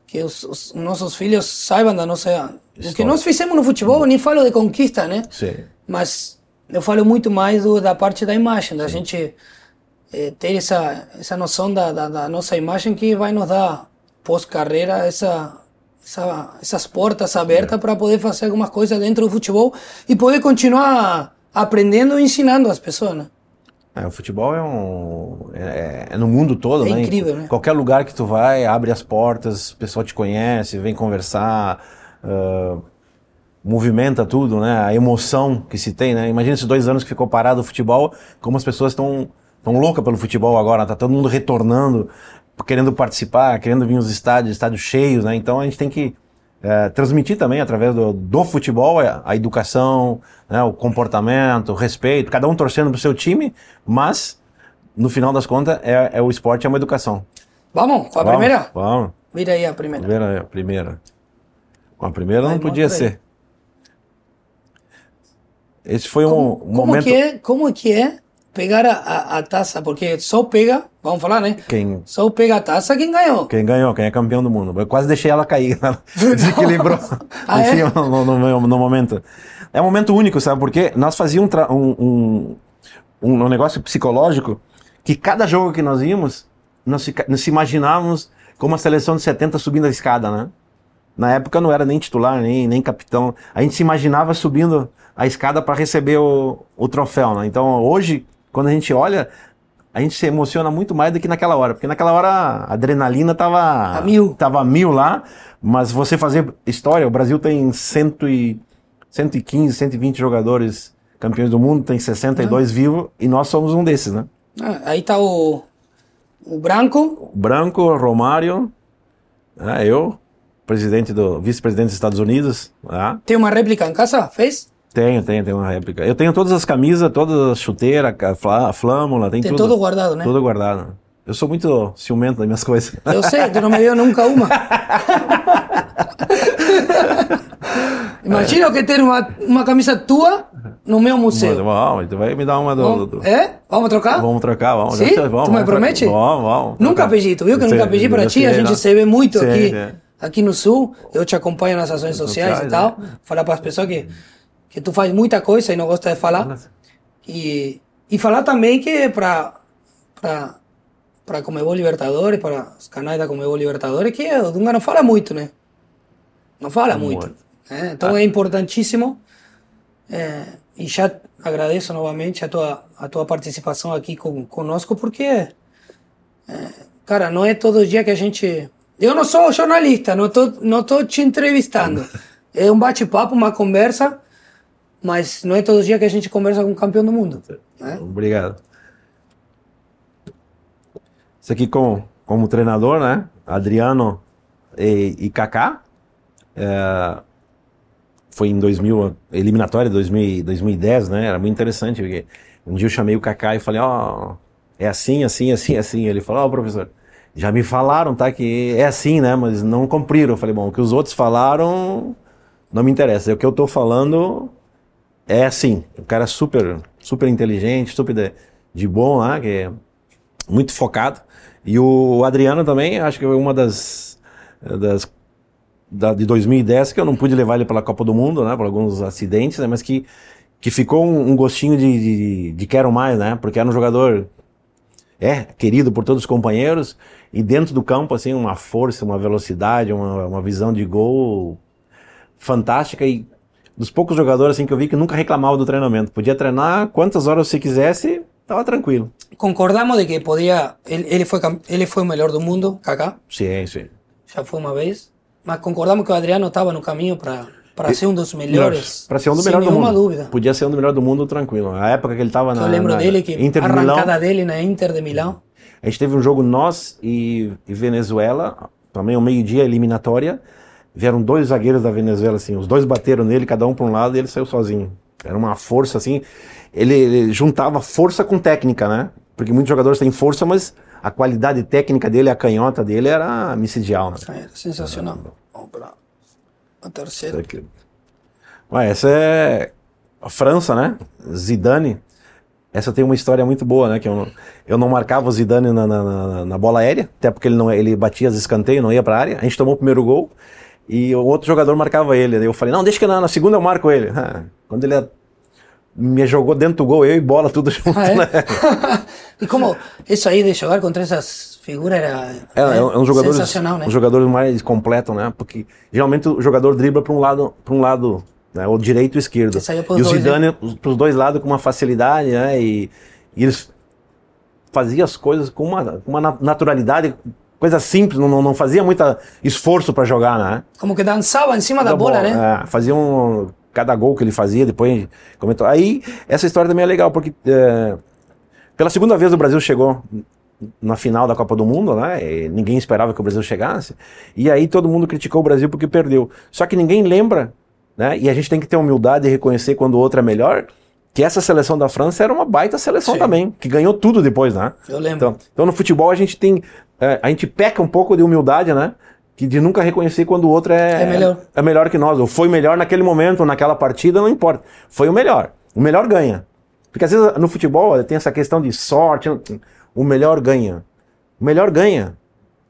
que os, os nossos filhos saibam da nossa... O que nós fizemos no futebol, nem falo de conquista, né?
Sim.
Mas eu falo muito mais do, da parte da imagem, da Sim. gente eh, ter essa, essa noção da, da, da nossa imagem que vai nos dar pós-carreira essa essa, essas portas abertas é. para poder fazer algumas coisas dentro do futebol e poder continuar aprendendo e ensinando as pessoas, né?
É, o futebol é um é, é, no mundo todo,
é
né?
incrível, né?
Qualquer lugar que tu vai, abre as portas, o pessoal te conhece, vem conversar, uh, movimenta tudo, né? A emoção que se tem, né? Imagina esses dois anos que ficou parado o futebol, como as pessoas estão tão loucas pelo futebol agora, tá todo mundo retornando querendo participar, querendo vir nos estádios, estádios cheios, né? Então a gente tem que é, transmitir também através do, do futebol a, a educação, né? o comportamento, o respeito, cada um torcendo pro seu time, mas no final das contas é, é o esporte, é uma educação.
Vamos, com a vamos, primeira?
Vamos.
Vira aí a primeira.
É, a primeira. A primeira Vai, não podia ser. Esse foi
como,
um, um
como
momento.
Que é, como que é pegar a, a, taça, porque só pega, vamos falar, né?
Quem,
só pega a taça quem ganhou.
Quem ganhou, quem é campeão do mundo. Eu quase deixei ela cair, ela desequilibrou
ah, é?
no, no, no, momento. É um momento único, sabe? Porque nós fazíamos um, um, um, negócio psicológico que cada jogo que nós íamos, nós, nós imaginávamos como a seleção de 70 subindo a escada, né? Na época não era nem titular, nem, nem capitão. A gente se imaginava subindo a escada para receber o, o troféu, né? Então hoje quando a gente olha, a gente se emociona muito mais do que naquela hora, porque naquela hora a adrenalina tava
a mil,
tava a mil lá, mas você fazer história, o Brasil tem cento e, 115, 120 jogadores campeões do mundo, tem 62 ah. vivos e nós somos um desses, né?
Ah, aí tá o, o Branco.
O Branco, Romário, ah, eu, presidente do vice-presidente dos Estados Unidos. Ah.
Tem uma réplica em casa? Fez?
Tenho, tenho, tenho uma réplica. Eu tenho todas as camisas, todas as chuteiras, a flâmula, tem,
tem
tudo.
tudo guardado, né?
Tudo guardado. Eu sou muito ciumento das minhas coisas.
Eu sei, tu não me deu nunca uma. Imagina eu que ter uma, uma camisa tua no meu museu.
Vamos, tu vai me dar uma do.
Vamos-
do-
É? Vamos trocar?
Vamos trocar, vamos.
Sim?
Vamos,
tu me promete?
Vamos, vamos.
Nunca
trocar.
pedi, tu viu que eu nunca pedi para
eu
ti, a gente
não.
se vê muito aqui,
sim.
aqui no Sul, eu te acompanho nas ações sociais e tal, falar para as pessoas que, que tu faz muita coisa e não gosta de falar, e, e falar também que para para para Comebol Libertadores, para os canais da Comebol Libertadores, que o Dunga não fala muito, né? Não fala muito.
Muito.
né? Então é importantíssimo. É, e já agradeço novamente a tua, a tua participação aqui com, conosco, porque, é, cara, não é todo dia que a gente. Eu não sou jornalista, não tô, não tô te entrevistando. É um bate-papo, uma conversa, mas não é todo dia que a gente conversa com um campeão do mundo. Né?
Obrigado. Isso aqui com, como treinador, né? Adriano e, e Kaká. É, foi em 2000, eliminatória de 2000, 2010, né? Era muito interessante, porque um dia eu chamei o Kaká e falei, ó, é assim, assim, assim, assim. Ele falou, ó, professor, já me falaram, tá, que é assim, né? Mas não cumpriram. Eu falei, bom, o que os outros falaram não me interessa. O que eu tô falando é assim. O cara é super, super inteligente, super de, de bom lá, que é muito focado. E o Adriano também, acho que foi uma das, das da, de 2010 que eu não pude levar ele pela Copa do Mundo, né, por alguns acidentes, né, mas que que ficou um, um gostinho de, de, de quero mais, né, porque era um jogador é querido por todos os companheiros e dentro do campo assim uma força, uma velocidade, uma, uma visão de gol fantástica e dos poucos jogadores assim que eu vi que nunca reclamava do treinamento. Podia treinar quantas horas você quisesse, tava tranquilo.
Concordamos de que podia. Ele, ele, foi, ele foi o melhor do mundo, Kaká,
Sim, sim.
já foi uma vez. Mas concordamos que o Adriano estava no caminho para para ser um dos melhores.
Para ser um do
sem
melhor do mundo.
dúvida.
Podia ser um do melhor do mundo tranquilo. A época que ele tava na
Eu lembro
na
dele que
Inter
a
de Milão,
arrancada dele na Inter de Milão.
a gente teve um jogo nós e, e Venezuela, também ao meio-dia eliminatória. Vieram dois zagueiros da Venezuela assim, os dois bateram nele, cada um para um lado e ele saiu sozinho. Era uma força assim, ele, ele juntava força com técnica, né? Porque muitos jogadores têm força, mas a qualidade técnica dele, a canhota dele era micidial, né?
Era sensacional. Vamos para a terceira.
Ué, essa é a França, né? Zidane. Essa tem uma história muito boa, né? Que eu não, eu não marcava o Zidane na, na, na- bola aérea, até porque ele, não, ele batia as escanteios, não ia pra área. A gente tomou o primeiro gol e o outro jogador marcava ele. Daí eu falei, não, deixa que na, na segunda eu marco ele. Ah, Quando ele me jogou dentro do gol, eu e bola tudo junto,
Ah, é?
né?
e como isso aí de jogar contra essas figuras era
É, é, um- é um jogador,
sensacional, né?
um jogador mais completo, né? Porque geralmente o jogador dribla para um lado, para um lado, né? ou direito ou esquerdo.
Que saía pros
E o
dois,
Zidane para os dois lados com uma facilidade, né? E, e eles faziam as coisas com uma, com uma na- naturalidade, coisa simples, não, não, fazia muito esforço para jogar, né?
Como que dançava em cima da,
Da
bola, né?
É, fazia um, cada gol que ele fazia, depois comentou. Aí, essa história também é legal, porque é, pela segunda vez o Brasil chegou na final da Copa do Mundo, né? E ninguém esperava que o Brasil chegasse. E aí todo mundo criticou o Brasil porque perdeu. Só que ninguém lembra, né? E a gente tem que ter humildade e reconhecer quando o outro é melhor. Que essa seleção da França era uma baita seleção
Sim.
também, que ganhou tudo depois, né?
Eu lembro.
Então, então no futebol a gente tem. É, a gente peca um pouco de humildade, né? Que de nunca reconhecer quando o outro é,
É melhor.
é melhor que nós, ou foi melhor naquele momento, ou naquela partida, não importa. Foi o melhor. O melhor ganha. Porque às vezes no futebol tem essa questão de sorte, o melhor ganha. O melhor ganha.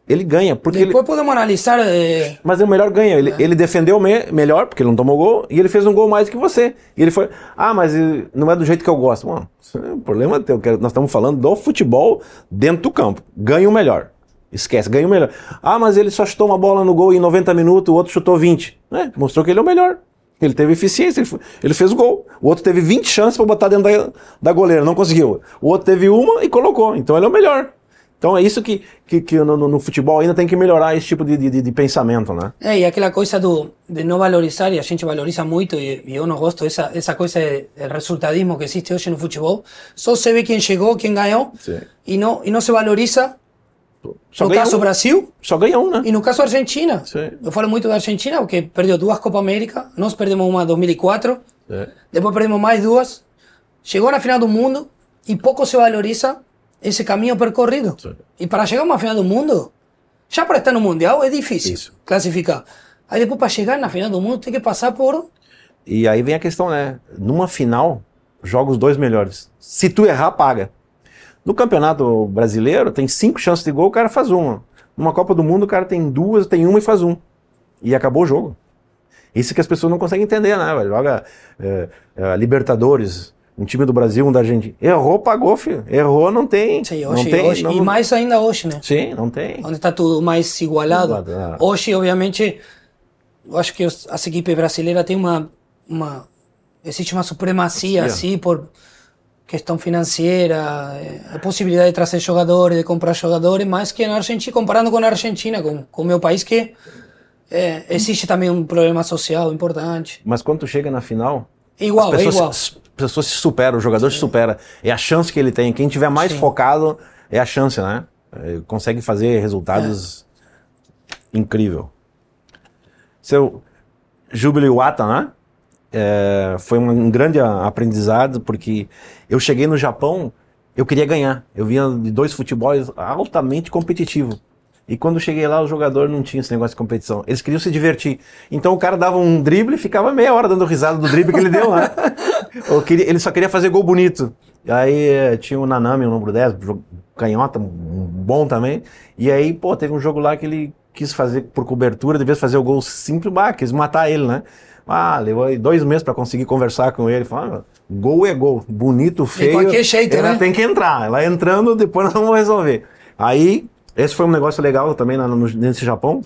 Ele ganha, porque ele,
Depois podemos analisar eh,
mas o melhor ganha. Ele, ele defendeu me- melhor, porque ele não tomou gol, e ele fez um gol mais que você. E ele foi, ah, mas eh, não é do jeito que eu gosto. Bom, é um problema teu. Nós estamos falando do futebol dentro do campo. Ganha o melhor. Esquece, ganha o melhor. Ah, mas ele só chutou uma bola no gol em 90 minutos, o outro chutou 20. É, mostrou que ele é o melhor. Ele teve eficiência, ele, ele fez o gol. O outro teve 20 chances para botar dentro da, da goleira, não conseguiu. O outro teve uma e colocou. Então ele é o melhor. Então é isso que, que, que no, no- futebol ainda tem que melhorar esse tipo de, de, de pensamento, né?
É, e aquela coisa do, de não valorizar, e a gente valoriza muito, e, e eu não gosto dessa essa coisa de, de resultadismo que existe hoje no futebol. Só se vê quem chegou, quem ganhou,
Sim.
e não, e não se valoriza,
Só
no caso
um.
Brasil
Só ganha um, né?
e no caso Argentina.
Sim.
Eu falo muito da Argentina, porque perdeu duas Copa América, nós perdemos uma em 2004,
É.
depois perdemos mais duas, chegou na final do mundo, e pouco se valoriza esse caminho percorrido.
Sim.
E para chegar a uma final do mundo, já para estar no Mundial é difícil
Isso.
classificar. Aí depois para chegar na final do mundo tem que passar por
E aí vem a questão, né? Numa final, joga os dois melhores. Se tu errar, paga. No campeonato brasileiro, tem cinco chances de gol, o cara faz uma. Numa Copa do Mundo, o cara tem duas, tem uma e faz um. E acabou o jogo. Isso que as pessoas não conseguem entender, né? Joga é, é, Libertadores, um time do Brasil, um da Argentina. Errou, pagou, filho. Errou, não tem.
Sim,
não
hoje,
tem,
hoje.
não-
e mais ainda hoje, né?
Sim, não tem.
Onde está tudo mais igualado.
Igualado, é.
Hoje, obviamente, eu acho que as equipes brasileiras têm uma, uma existe uma supremacia
Sim.
assim por questão financeira, eh, a possibilidade de trazer jogadores, de comprar jogadores, mais que na Argentina, comparando com a Argentina, com, com o meu país que eh, existe também um problema social importante.
Mas quando tu chega na final,
Igual,
as
é
pessoas,
igual.
as pessoas se superam, o jogador se supera. É a chance que ele tem. Quem tiver mais
Sim.
focado é a chance, né? É, Consegue fazer resultados incrível. Seu Júbilo Iwata, né? É, foi um, grande aprendizado porque eu cheguei no Japão, eu queria ganhar. Eu vinha de dois futebols altamente competitivos. E quando cheguei lá, o jogador não tinha esse negócio de competição. Eles queriam se divertir. Então o cara dava um drible e ficava meia hora dando risada do drible que ele deu lá. Queria- ele só queria fazer gol bonito. Aí eh, tinha o Nanami, o número 10, jo- canhota, um bom também. E aí, pô, teve um jogo lá que ele quis fazer por cobertura, devia fazer o gol simples, bah, quis matar ele, né? Ah, levou aí dois meses pra conseguir conversar com ele. Falou, ah, gol é gol, bonito, feio.
qualquer jeito,
ele
né?
Tem que entrar. Ela entrando, depois nós vamos resolver. Aí, esse foi um negócio legal também lá no, nesse Japão,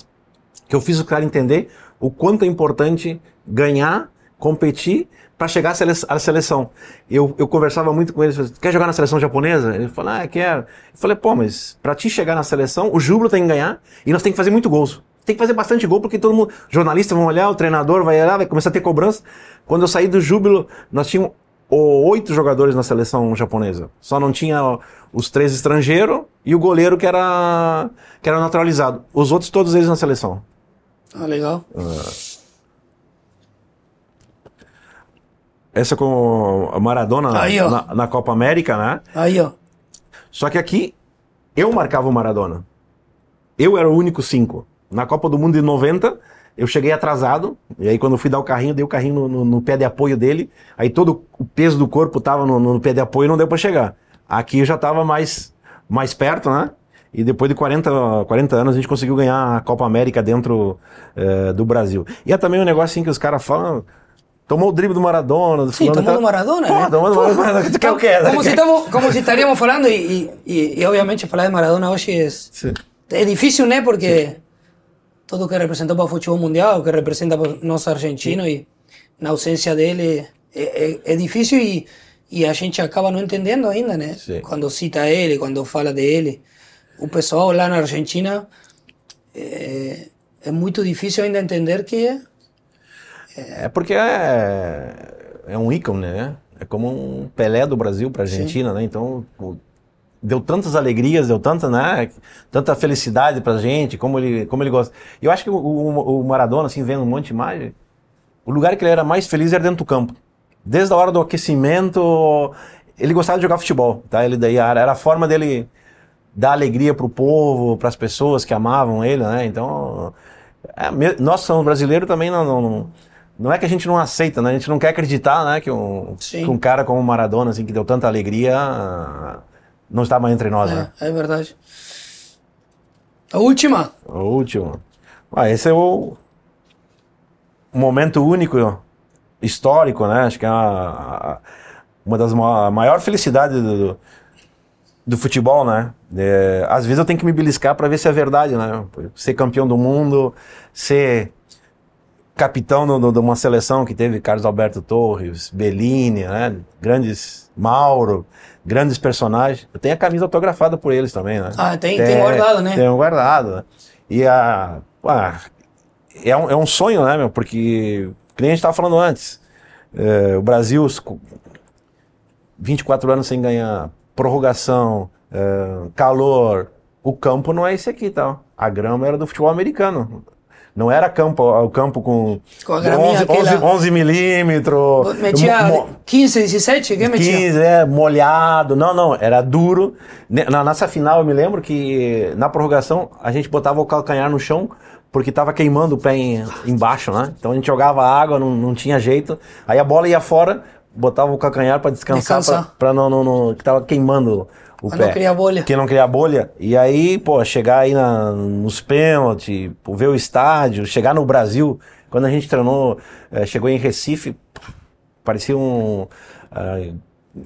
que eu fiz o cara entender o quanto é importante ganhar, competir para chegar à sele- à seleção. Eu, eu conversava muito com ele, falei, quer jogar na seleção japonesa? Ele falou, ah, quero. Eu falei, pô, mas para ti chegar na seleção, o júbilo tem que ganhar e nós tem que fazer muito gols. Tem que fazer bastante gol porque todo mundo, jornalistas vão olhar, o treinador vai olhar, vai começar a ter cobrança. Quando eu saí do júbilo, nós tínhamos ó, oito jogadores na seleção japonesa. Só não tinha os três estrangeiros e o goleiro que era que era naturalizado. Os outros todos eles na seleção.
Ah, legal.
Essa com o Maradona na,
Aí,
na, na Copa América, né?
Aí, ó.
Só que aqui eu marcava o Maradona. Eu era o único cinco. Na Copa do Mundo de 90, eu cheguei atrasado. E aí, quando eu fui dar o carrinho, dei o carrinho no, no- no pé de apoio dele. Aí todo o peso do corpo tava no, no pé de apoio e não deu para chegar. Aqui eu já tava mais, mais perto, né? E depois de 40, 40 anos a gente conseguiu ganhar a Copa América dentro eh, do Brasil. E é também um negócio assim que os caras falam. Tomou o drible do Maradona, do
Sim, tomou
tal.
do Maradona,
Pô,
né?
tomou do Maradona. Tu quer o quê?
Como se, estamos, como se estaríamos falando, e, e, e obviamente falar de Maradona hoje é,
Sim.
é difícil, né? Porque tudo que representou para o futebol mundial, que representa para o nosso argentino, e na ausência dele é, é, é difícil e, e a gente acaba não entendendo ainda, né?
Sim.
Quando cita ele, quando fala dele. O pessoal lá na Argentina é, é muito difícil ainda entender que
É porque é, é um ícone, né? É como um Pelé do Brasil para a Argentina, né? Então, o- deu tantas alegrias, deu tanta, né? Tanta felicidade pra gente, como ele, como ele gosta. Eu acho que o, o- o Maradona, assim, vendo um monte de imagem, o lugar que ele era mais feliz era dentro do campo. Desde a hora do aquecimento, ele gostava de jogar futebol, tá? Ele daí era, era a forma dele dar alegria pro povo, para as pessoas que amavam ele, né? Então, é, nós somos brasileiros também não, não, não, é que a gente não aceita, né? A gente não quer acreditar, né? Que um, que um cara como o Maradona, assim, que deu tanta alegria, não está mais entre nós, né?
é, é verdade. A última.
O último. Ah, esse é o momento único, histórico, né? Acho que é a- a- uma das ma- a maior felicidades do, do, do futebol, né? É, às vezes eu tenho que me beliscar para ver se é verdade, né? Ser campeão do mundo, ser capitão de uma seleção que teve Carlos Alberto Torres, Bellini, né? Grandes Mauro, grandes personagens. Eu tenho a camisa autografada por eles também, né?
Ah, tem- tem guardado, né?
Tenho guardado. né? E a ah, é, um, é um sonho, né, meu? Porque que nem a gente estava falando antes, é, o Brasil os co- 24 anos sem ganhar, prorrogação, é, calor, o campo não é esse aqui, tá? A grama era do futebol americano. Não era campo, o campo com,
Com a graminha
11,
aquela-
11, 11 milímetros.
Metia
mo- mo-
15, 17? Quem metia?
15, é, molhado. Não, não, era duro. Na nossa final, eu me lembro que na prorrogação a gente botava o calcanhar no chão porque estava queimando o pé em, embaixo, né? Então a gente jogava água, não, não tinha jeito. Aí a bola ia fora, botava o calcanhar para descansar,
Descansar.
para não, não, não, que tava queimando o
Pra
pé.
não criar bolha.
Que não criar bolha. E aí, pô, chegar aí na, nos pênaltis, pô, ver o estádio, chegar no Brasil. Quando a gente treinou, eh, chegou em Recife, parecia um ah,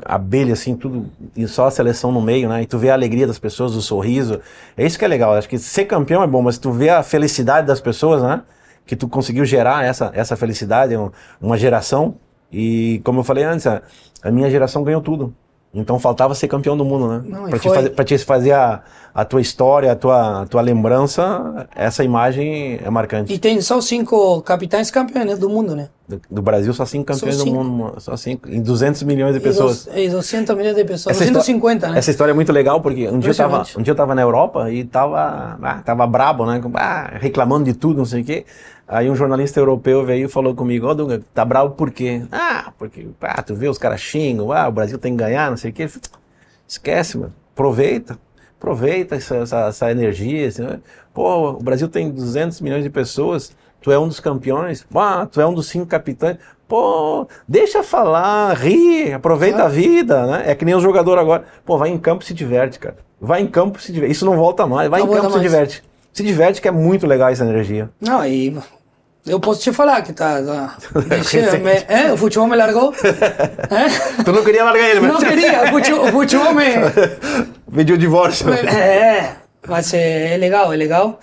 abelha assim, tudo e só a seleção no meio, né? E tu vê a alegria das pessoas, o sorriso. É isso que é legal. Acho que ser campeão é bom, mas tu vê a felicidade das pessoas, né? Que tu conseguiu gerar essa essa felicidade, um- uma geração. E como eu falei antes, a minha geração ganhou tudo. Então faltava ser campeão do mundo, né?
Não,
Pra te,
foi.
fazer, pra te fazer a, a tua história, a tua, a tua lembrança, essa imagem é marcante.
E tem só cinco capitães campeões do mundo, né?
Do, do Brasil, só cinco campeões do
cinco.
mundo, só cinco, em 200 milhões de pessoas.
dos- E 200 milhões de pessoas.
Essa histó-
250, né?
Essa história é muito legal porque um dia, eu tava, um dia eu tava na Europa e tava, ah, tava brabo, né? Ah, reclamando de tudo, não sei o quê. Aí um jornalista europeu veio e falou comigo, ó Dunga, tá bravo por quê? Ah, porque, ah, tu vê os caras xingam, ah, o Brasil tem que ganhar, não sei o quê. Falei, Esquece, mano. Aproveita. Aproveita essa, essa, essa energia. assim, né? Pô, o Brasil tem 200 milhões de pessoas. Tu é um dos campeões. Ah, tu é um dos cinco capitães. Pô, deixa falar, ri, aproveita a vida, né? É que nem o jogador agora. Pô, vai em campo e se diverte, cara. Vai em campo e se diverte. Isso não volta mais. Vai
Não
em campo e se diverte. Se diverte que é muito legal essa energia.
Não, e eu posso te falar que tá. tá deixa- me- é, o futebol me largou. É?
Tu não queria largar ele, mas
Não queria, o futebol, o futebol me.
pediu divórcio.
É, mas é, é legal, é legal.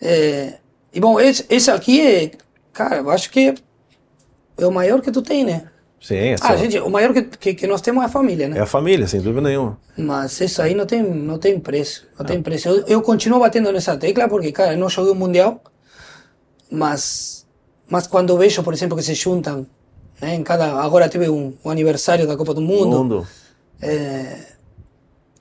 É, e bom, esse, esse aqui é. Cara, eu acho que é o maior que tu tem, né?
Sim, é,
Ah, gente, o maior que, que, que nós temos é a família, né?
é a família, sem dúvida nenhuma.
Mas isso aí não tem, não tem preço. Não tem preço. Eu, eu continuo batendo nessa tecla porque, cara, eu não joguei o Mundial, mas, mas quando vejo, por exemplo, que se juntam, né, em cada, agora teve um, um aniversário da Copa do Mundo,
Mundo.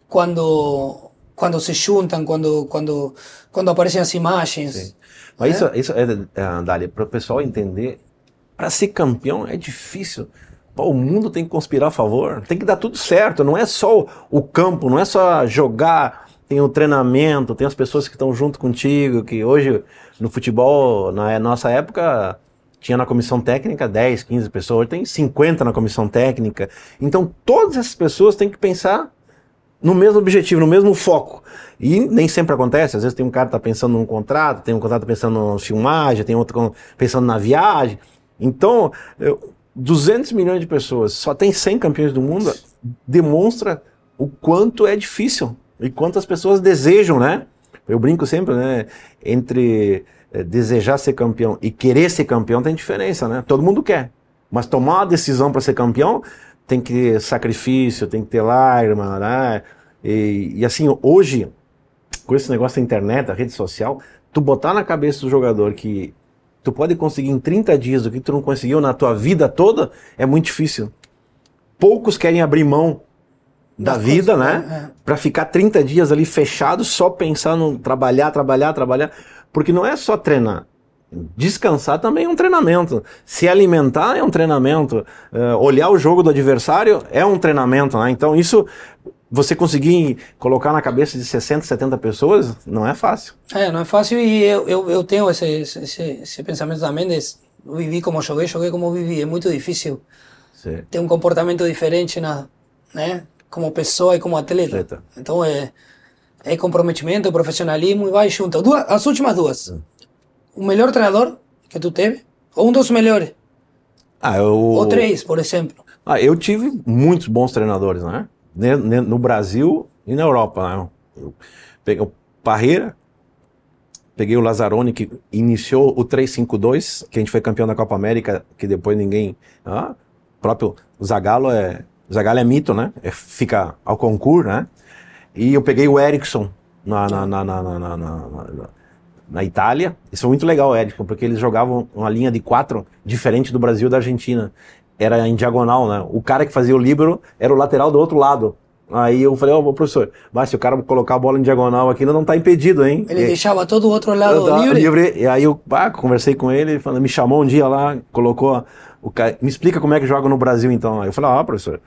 quando, quando se juntam, quando, quando, quando aparecem as imagens.
Mas isso, isso é, é Dália, para o pessoal entender, para ser campeão é difícil. Pô, o mundo tem que conspirar a favor, tem que dar tudo certo. Não é só o campo, não é só jogar. Tem o treinamento, tem as pessoas que estão junto contigo. Que hoje no futebol, na nossa época, tinha na comissão técnica 10, 15 pessoas, hoje tem 50 na comissão técnica. Então todas essas pessoas têm que pensar no mesmo objetivo, no mesmo foco. E nem sempre acontece. Às vezes tem um cara que tá pensando num contrato, tem um contrato pensando na filmagem, tem outro pensando na viagem. Então, eu- 200 milhões de pessoas, só tem 100 campeões do mundo, demonstra o quanto é difícil e quanto as pessoas desejam, né? Eu brinco sempre, né? Entre eh, desejar ser campeão e querer ser campeão tem diferença, né? Todo mundo quer. Mas tomar uma decisão para ser campeão tem que ter sacrifício, tem que ter lágrima, né? E, e assim, hoje, com esse negócio da internet, da rede social, tu botar na cabeça do jogador que tu pode conseguir em 30 dias o que tu não conseguiu na tua vida toda, é muito difícil. Poucos querem abrir mão da vida,
coisas,
né? Pra ficar 30 dias ali fechado, só pensando em trabalhar, trabalhar, trabalhar. Porque não é só treinar. Descansar também é um treinamento. Se alimentar é um treinamento. Eh, olhar o jogo do adversário é um treinamento, né? Então isso, você conseguir colocar na cabeça de 60, 70 pessoas, não é fácil.
É, não é fácil e eu, eu, eu tenho esse, esse, esse, pensamento também de vivi como joguei, joguei como vivi. É muito difícil
Sim.
ter um comportamento diferente na, né, como pessoa e como atleta.
Atleta.
Então é, é comprometimento, profissionalismo e vai junto. Duas, as últimas duas. O melhor treinador que tu teve? Ou um dos melhores?
Ah, eu,
Ou três, por exemplo.
Ah, eu tive muitos bons treinadores, né? No Brasil e na Europa, né? Eu peguei o Parreira, peguei o Lazzaroni, que iniciou o 3-5-2, que a gente foi campeão da Copa América, que depois ninguém... Ah, o próprio Zagallo é... Zagallo é mito, né? É- fica ao concurso, né? E eu peguei o Eriksson na, na, na, na, na, Itália. Isso foi muito legal, Erickson, porque eles jogavam uma linha de quatro diferente do Brasil e da Argentina. Era em diagonal, né? O cara que fazia o líbero era o lateral do outro lado. Aí eu falei, ó, professor, mas se o cara colocar a bola em diagonal aqui, não tá impedido, hein?
Ele
E-
deixava todo o outro lado
tava
livre.
E aí eu pá, conversei com ele, ele falou, me chamou um dia lá, colocou o cara, me explica como é que joga no Brasil então. Aí eu falei, ó, professor,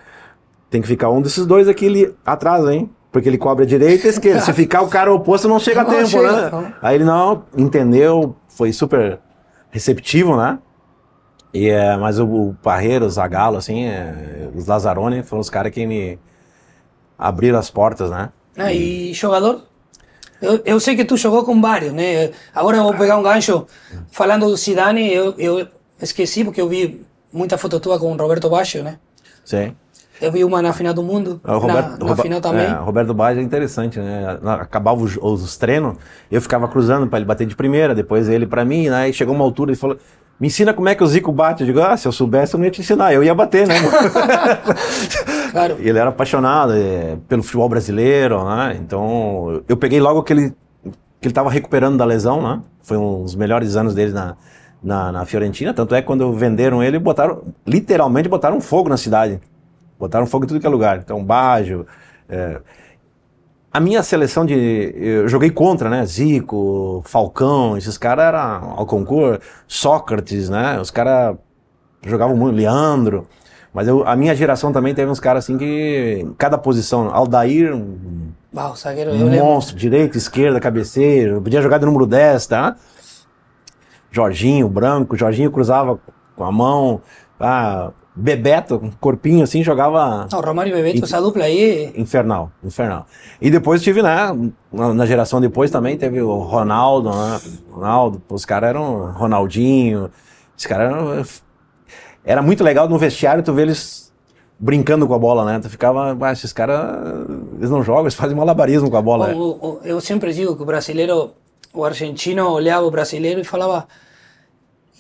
tem que ficar um desses dois aqui ali atrás, hein? Porque ele cobre a direita e a esquerda. Se ficar o cara oposto, não chega a
Não
tempo,
chega,
né?
não.
Aí ele não entendeu, foi super receptivo, né? E, é, mas o, o Parreiro, o Zagallo, assim, é, os Lazzaroni foram os caras que me abriram as portas, né?
né? E jogador? Eu, eu sei que tu jogou com vários, né? Agora eu vou pegar um gancho falando do Zidane. Eu, eu esqueci porque eu vi muita foto tua com o Roberto Baggio, né?
Sim.
Eu vi uma na final do mundo,
O Roberto,
na, na
Roba-
final também.
É, o Roberto Baggio é interessante, né? Na- Acabava os, os treinos, eu ficava cruzando para ele bater de primeira, depois ele para mim, né? E chegou uma altura e falou: Me ensina como é que o Zico bate. Eu digo: Ah, se eu soubesse, eu não ia te ensinar, eu ia bater, né?
Claro.
Ele era apaixonado é, pelo futebol brasileiro, né? Então, eu peguei logo que ele que ele estava recuperando da lesão, né? Foi um dos melhores anos dele na, na, na Fiorentina. Tanto é que quando venderam ele, botaram literalmente botaram fogo na cidade, botaram fogo em tudo que é lugar. Então, Baggio. é, a minha seleção de. Eu joguei contra, né? Zico, Falcão, esses caras eram ao concurso, Sócrates, né? Os caras jogavam muito, Leandro. Mas eu- a minha geração também teve uns caras assim que. Cada posição. Aldair, um
Bah, o zagueiro, lembro.
monstro, direita, esquerda, cabeceiro. Podia jogar de número 10, tá? Jorginho, branco. Jorginho cruzava com a mão. Ah, Bebeto, com corpinho assim, jogava
Não, Romário e Bebeto, essa dupla aí.
infernal, infernal. E depois tive, né, na, na geração depois também teve o Ronaldo, né, Ronaldo, os caras eram Ronaldinho, os caras eram, era muito legal no vestiário tu ver eles brincando com a bola, né, tu ficava, ah, esses caras, eles não jogam, eles fazem malabarismo com a bola,
o- o- eu sempre digo que o brasileiro, o argentino olhava o brasileiro e falava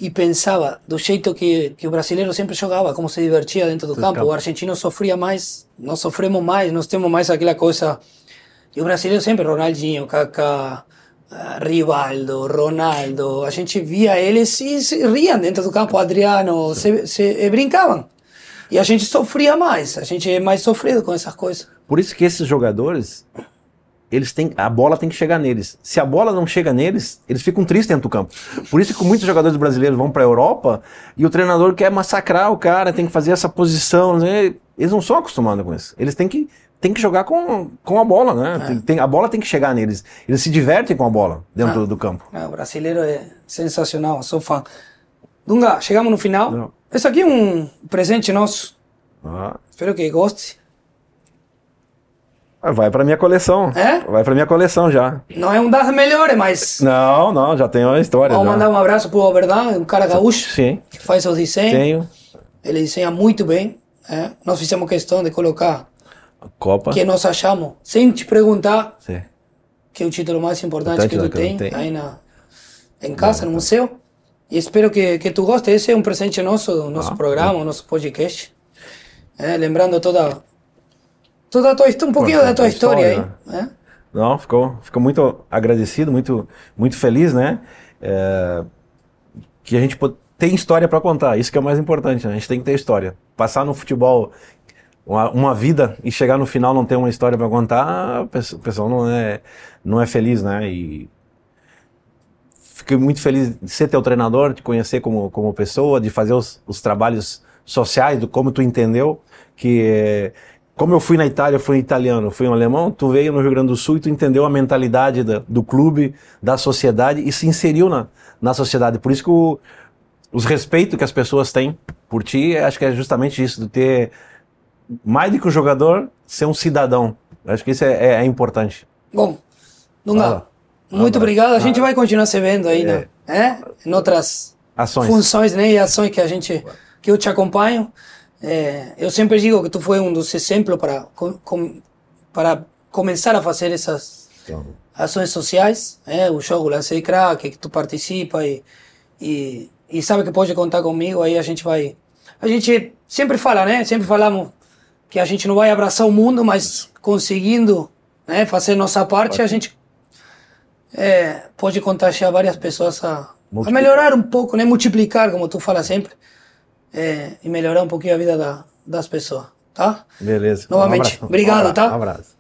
e pensava do jeito que, que o brasileiro sempre jogava, como se divertia dentro do campo. O argentino sofria mais, nós sofremos mais, nós temos mais aquela coisa. E o brasileiro sempre, Ronaldinho, Kaká, ah, Rivaldo, Ronaldo, a gente via eles e se riam dentro do campo, Adriano, se, se, brincavam. E a gente sofria mais, a gente é mais sofrido com essas coisas.
Por isso que esses jogadores, eles têm, a bola tem que chegar neles. Se a bola não chega neles, eles ficam tristes dentro do campo. Por isso que muitos jogadores brasileiros vão para a Europa e o treinador quer massacrar o cara, tem que fazer essa posição. né? Eles não são acostumados com isso. Eles têm que, têm que jogar com, com a bola, né? Tem- tem- a bola tem que chegar neles. Eles se divertem com a bola dentro do, do campo.
Ah, o brasileiro é sensacional, sou fã. Dunga, chegamos no final.
Não.
Esse aqui é um presente nosso.
Ah,
Espero que goste.
Vai para minha coleção.
É?
Vai para minha coleção já.
Não é um das melhores, mas
Não, não, já tenho a história.
vamos
já.
mandar um abraço pro Verdade, um cara gaúcho
Sim,
que faz os desenhos.
tenho.
Ele desenha muito bem. é. Nós fizemos questão de colocar
A Copa.
que nós achamos, sem te perguntar,
Sim.
que é o título mais importante que tu
Importante,
tem
tenho.
aí na, em casa, no museu. E espero que, que tu goste. Esse é um presente nosso, do nosso
Ah,
programa, nosso podcast. É, lembrando toda, toda a tua um pouquinho
Pô,
da tua história,
história,
aí. é.
Não, ficou, ficou muito agradecido, muito, muito feliz, né? É, que a gente tem história para contar, isso que é o mais importante, né? A gente tem que ter história. Passar no futebol uma, uma vida e chegar no final não ter uma história para contar, o pessoal não é, não é feliz, né? E fiquei muito feliz de ser teu treinador, de conhecer como, como pessoa, de fazer os, os trabalhos sociais, do como tu entendeu que como eu fui na Itália, fui italiano, fui um alemão, tu veio no Rio Grande do Sul e tu entendeu a mentalidade da- do clube, da sociedade e se inseriu na, na sociedade. Por isso que o, os respeitos que as pessoas têm por ti, acho que é justamente isso, de ter mais do que um jogador, ser um cidadão. Acho que isso é, é- é importante.
Bom, Dunga,
Fala.
muito
Abraço.
obrigado. A gente vai continuar se vendo aí, né? É? Em outras
Ações.
funções né, e ações que a gente que eu te acompanho. É, eu sempre digo que tu foi um dos exemplos para com, para começar a fazer essas ações sociais, é, o jogo Lance de Crack, que tu participa e, e, e sabe que pode contar comigo, aí a gente vai... A gente sempre fala, né? Sempre falamos que a gente não vai abraçar o mundo, mas conseguindo né, fazer nossa parte, a gente é, pode contagiar várias pessoas a, a melhorar um pouco, né? Multiplicar, como tu fala sempre, é, e melhorar um pouquinho a vida da, das pessoas, tá?
beleza.
Novamente,
abraço.
obrigado,
um
tá?
Um abraço.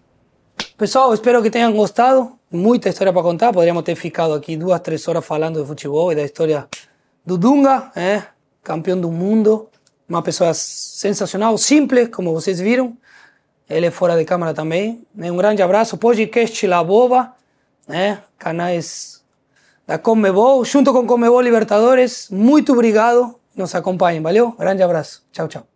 Pessoal, espero que tenham gostado. Muita história para contar. Poderíamos ter ficado aqui duas, três horas falando de futebol e da história do Dunga, é, campeão do mundo. Uma pessoa sensacional, simples, como vocês viram. ele é fora de câmera também. Né? Um grande abraço. Podcast La Boba, né? canais da Comebol, junto com Comebol Libertadores. Muito obrigado. Nos acompanhem. Valeu? Grande abraço. Tchau, tchau.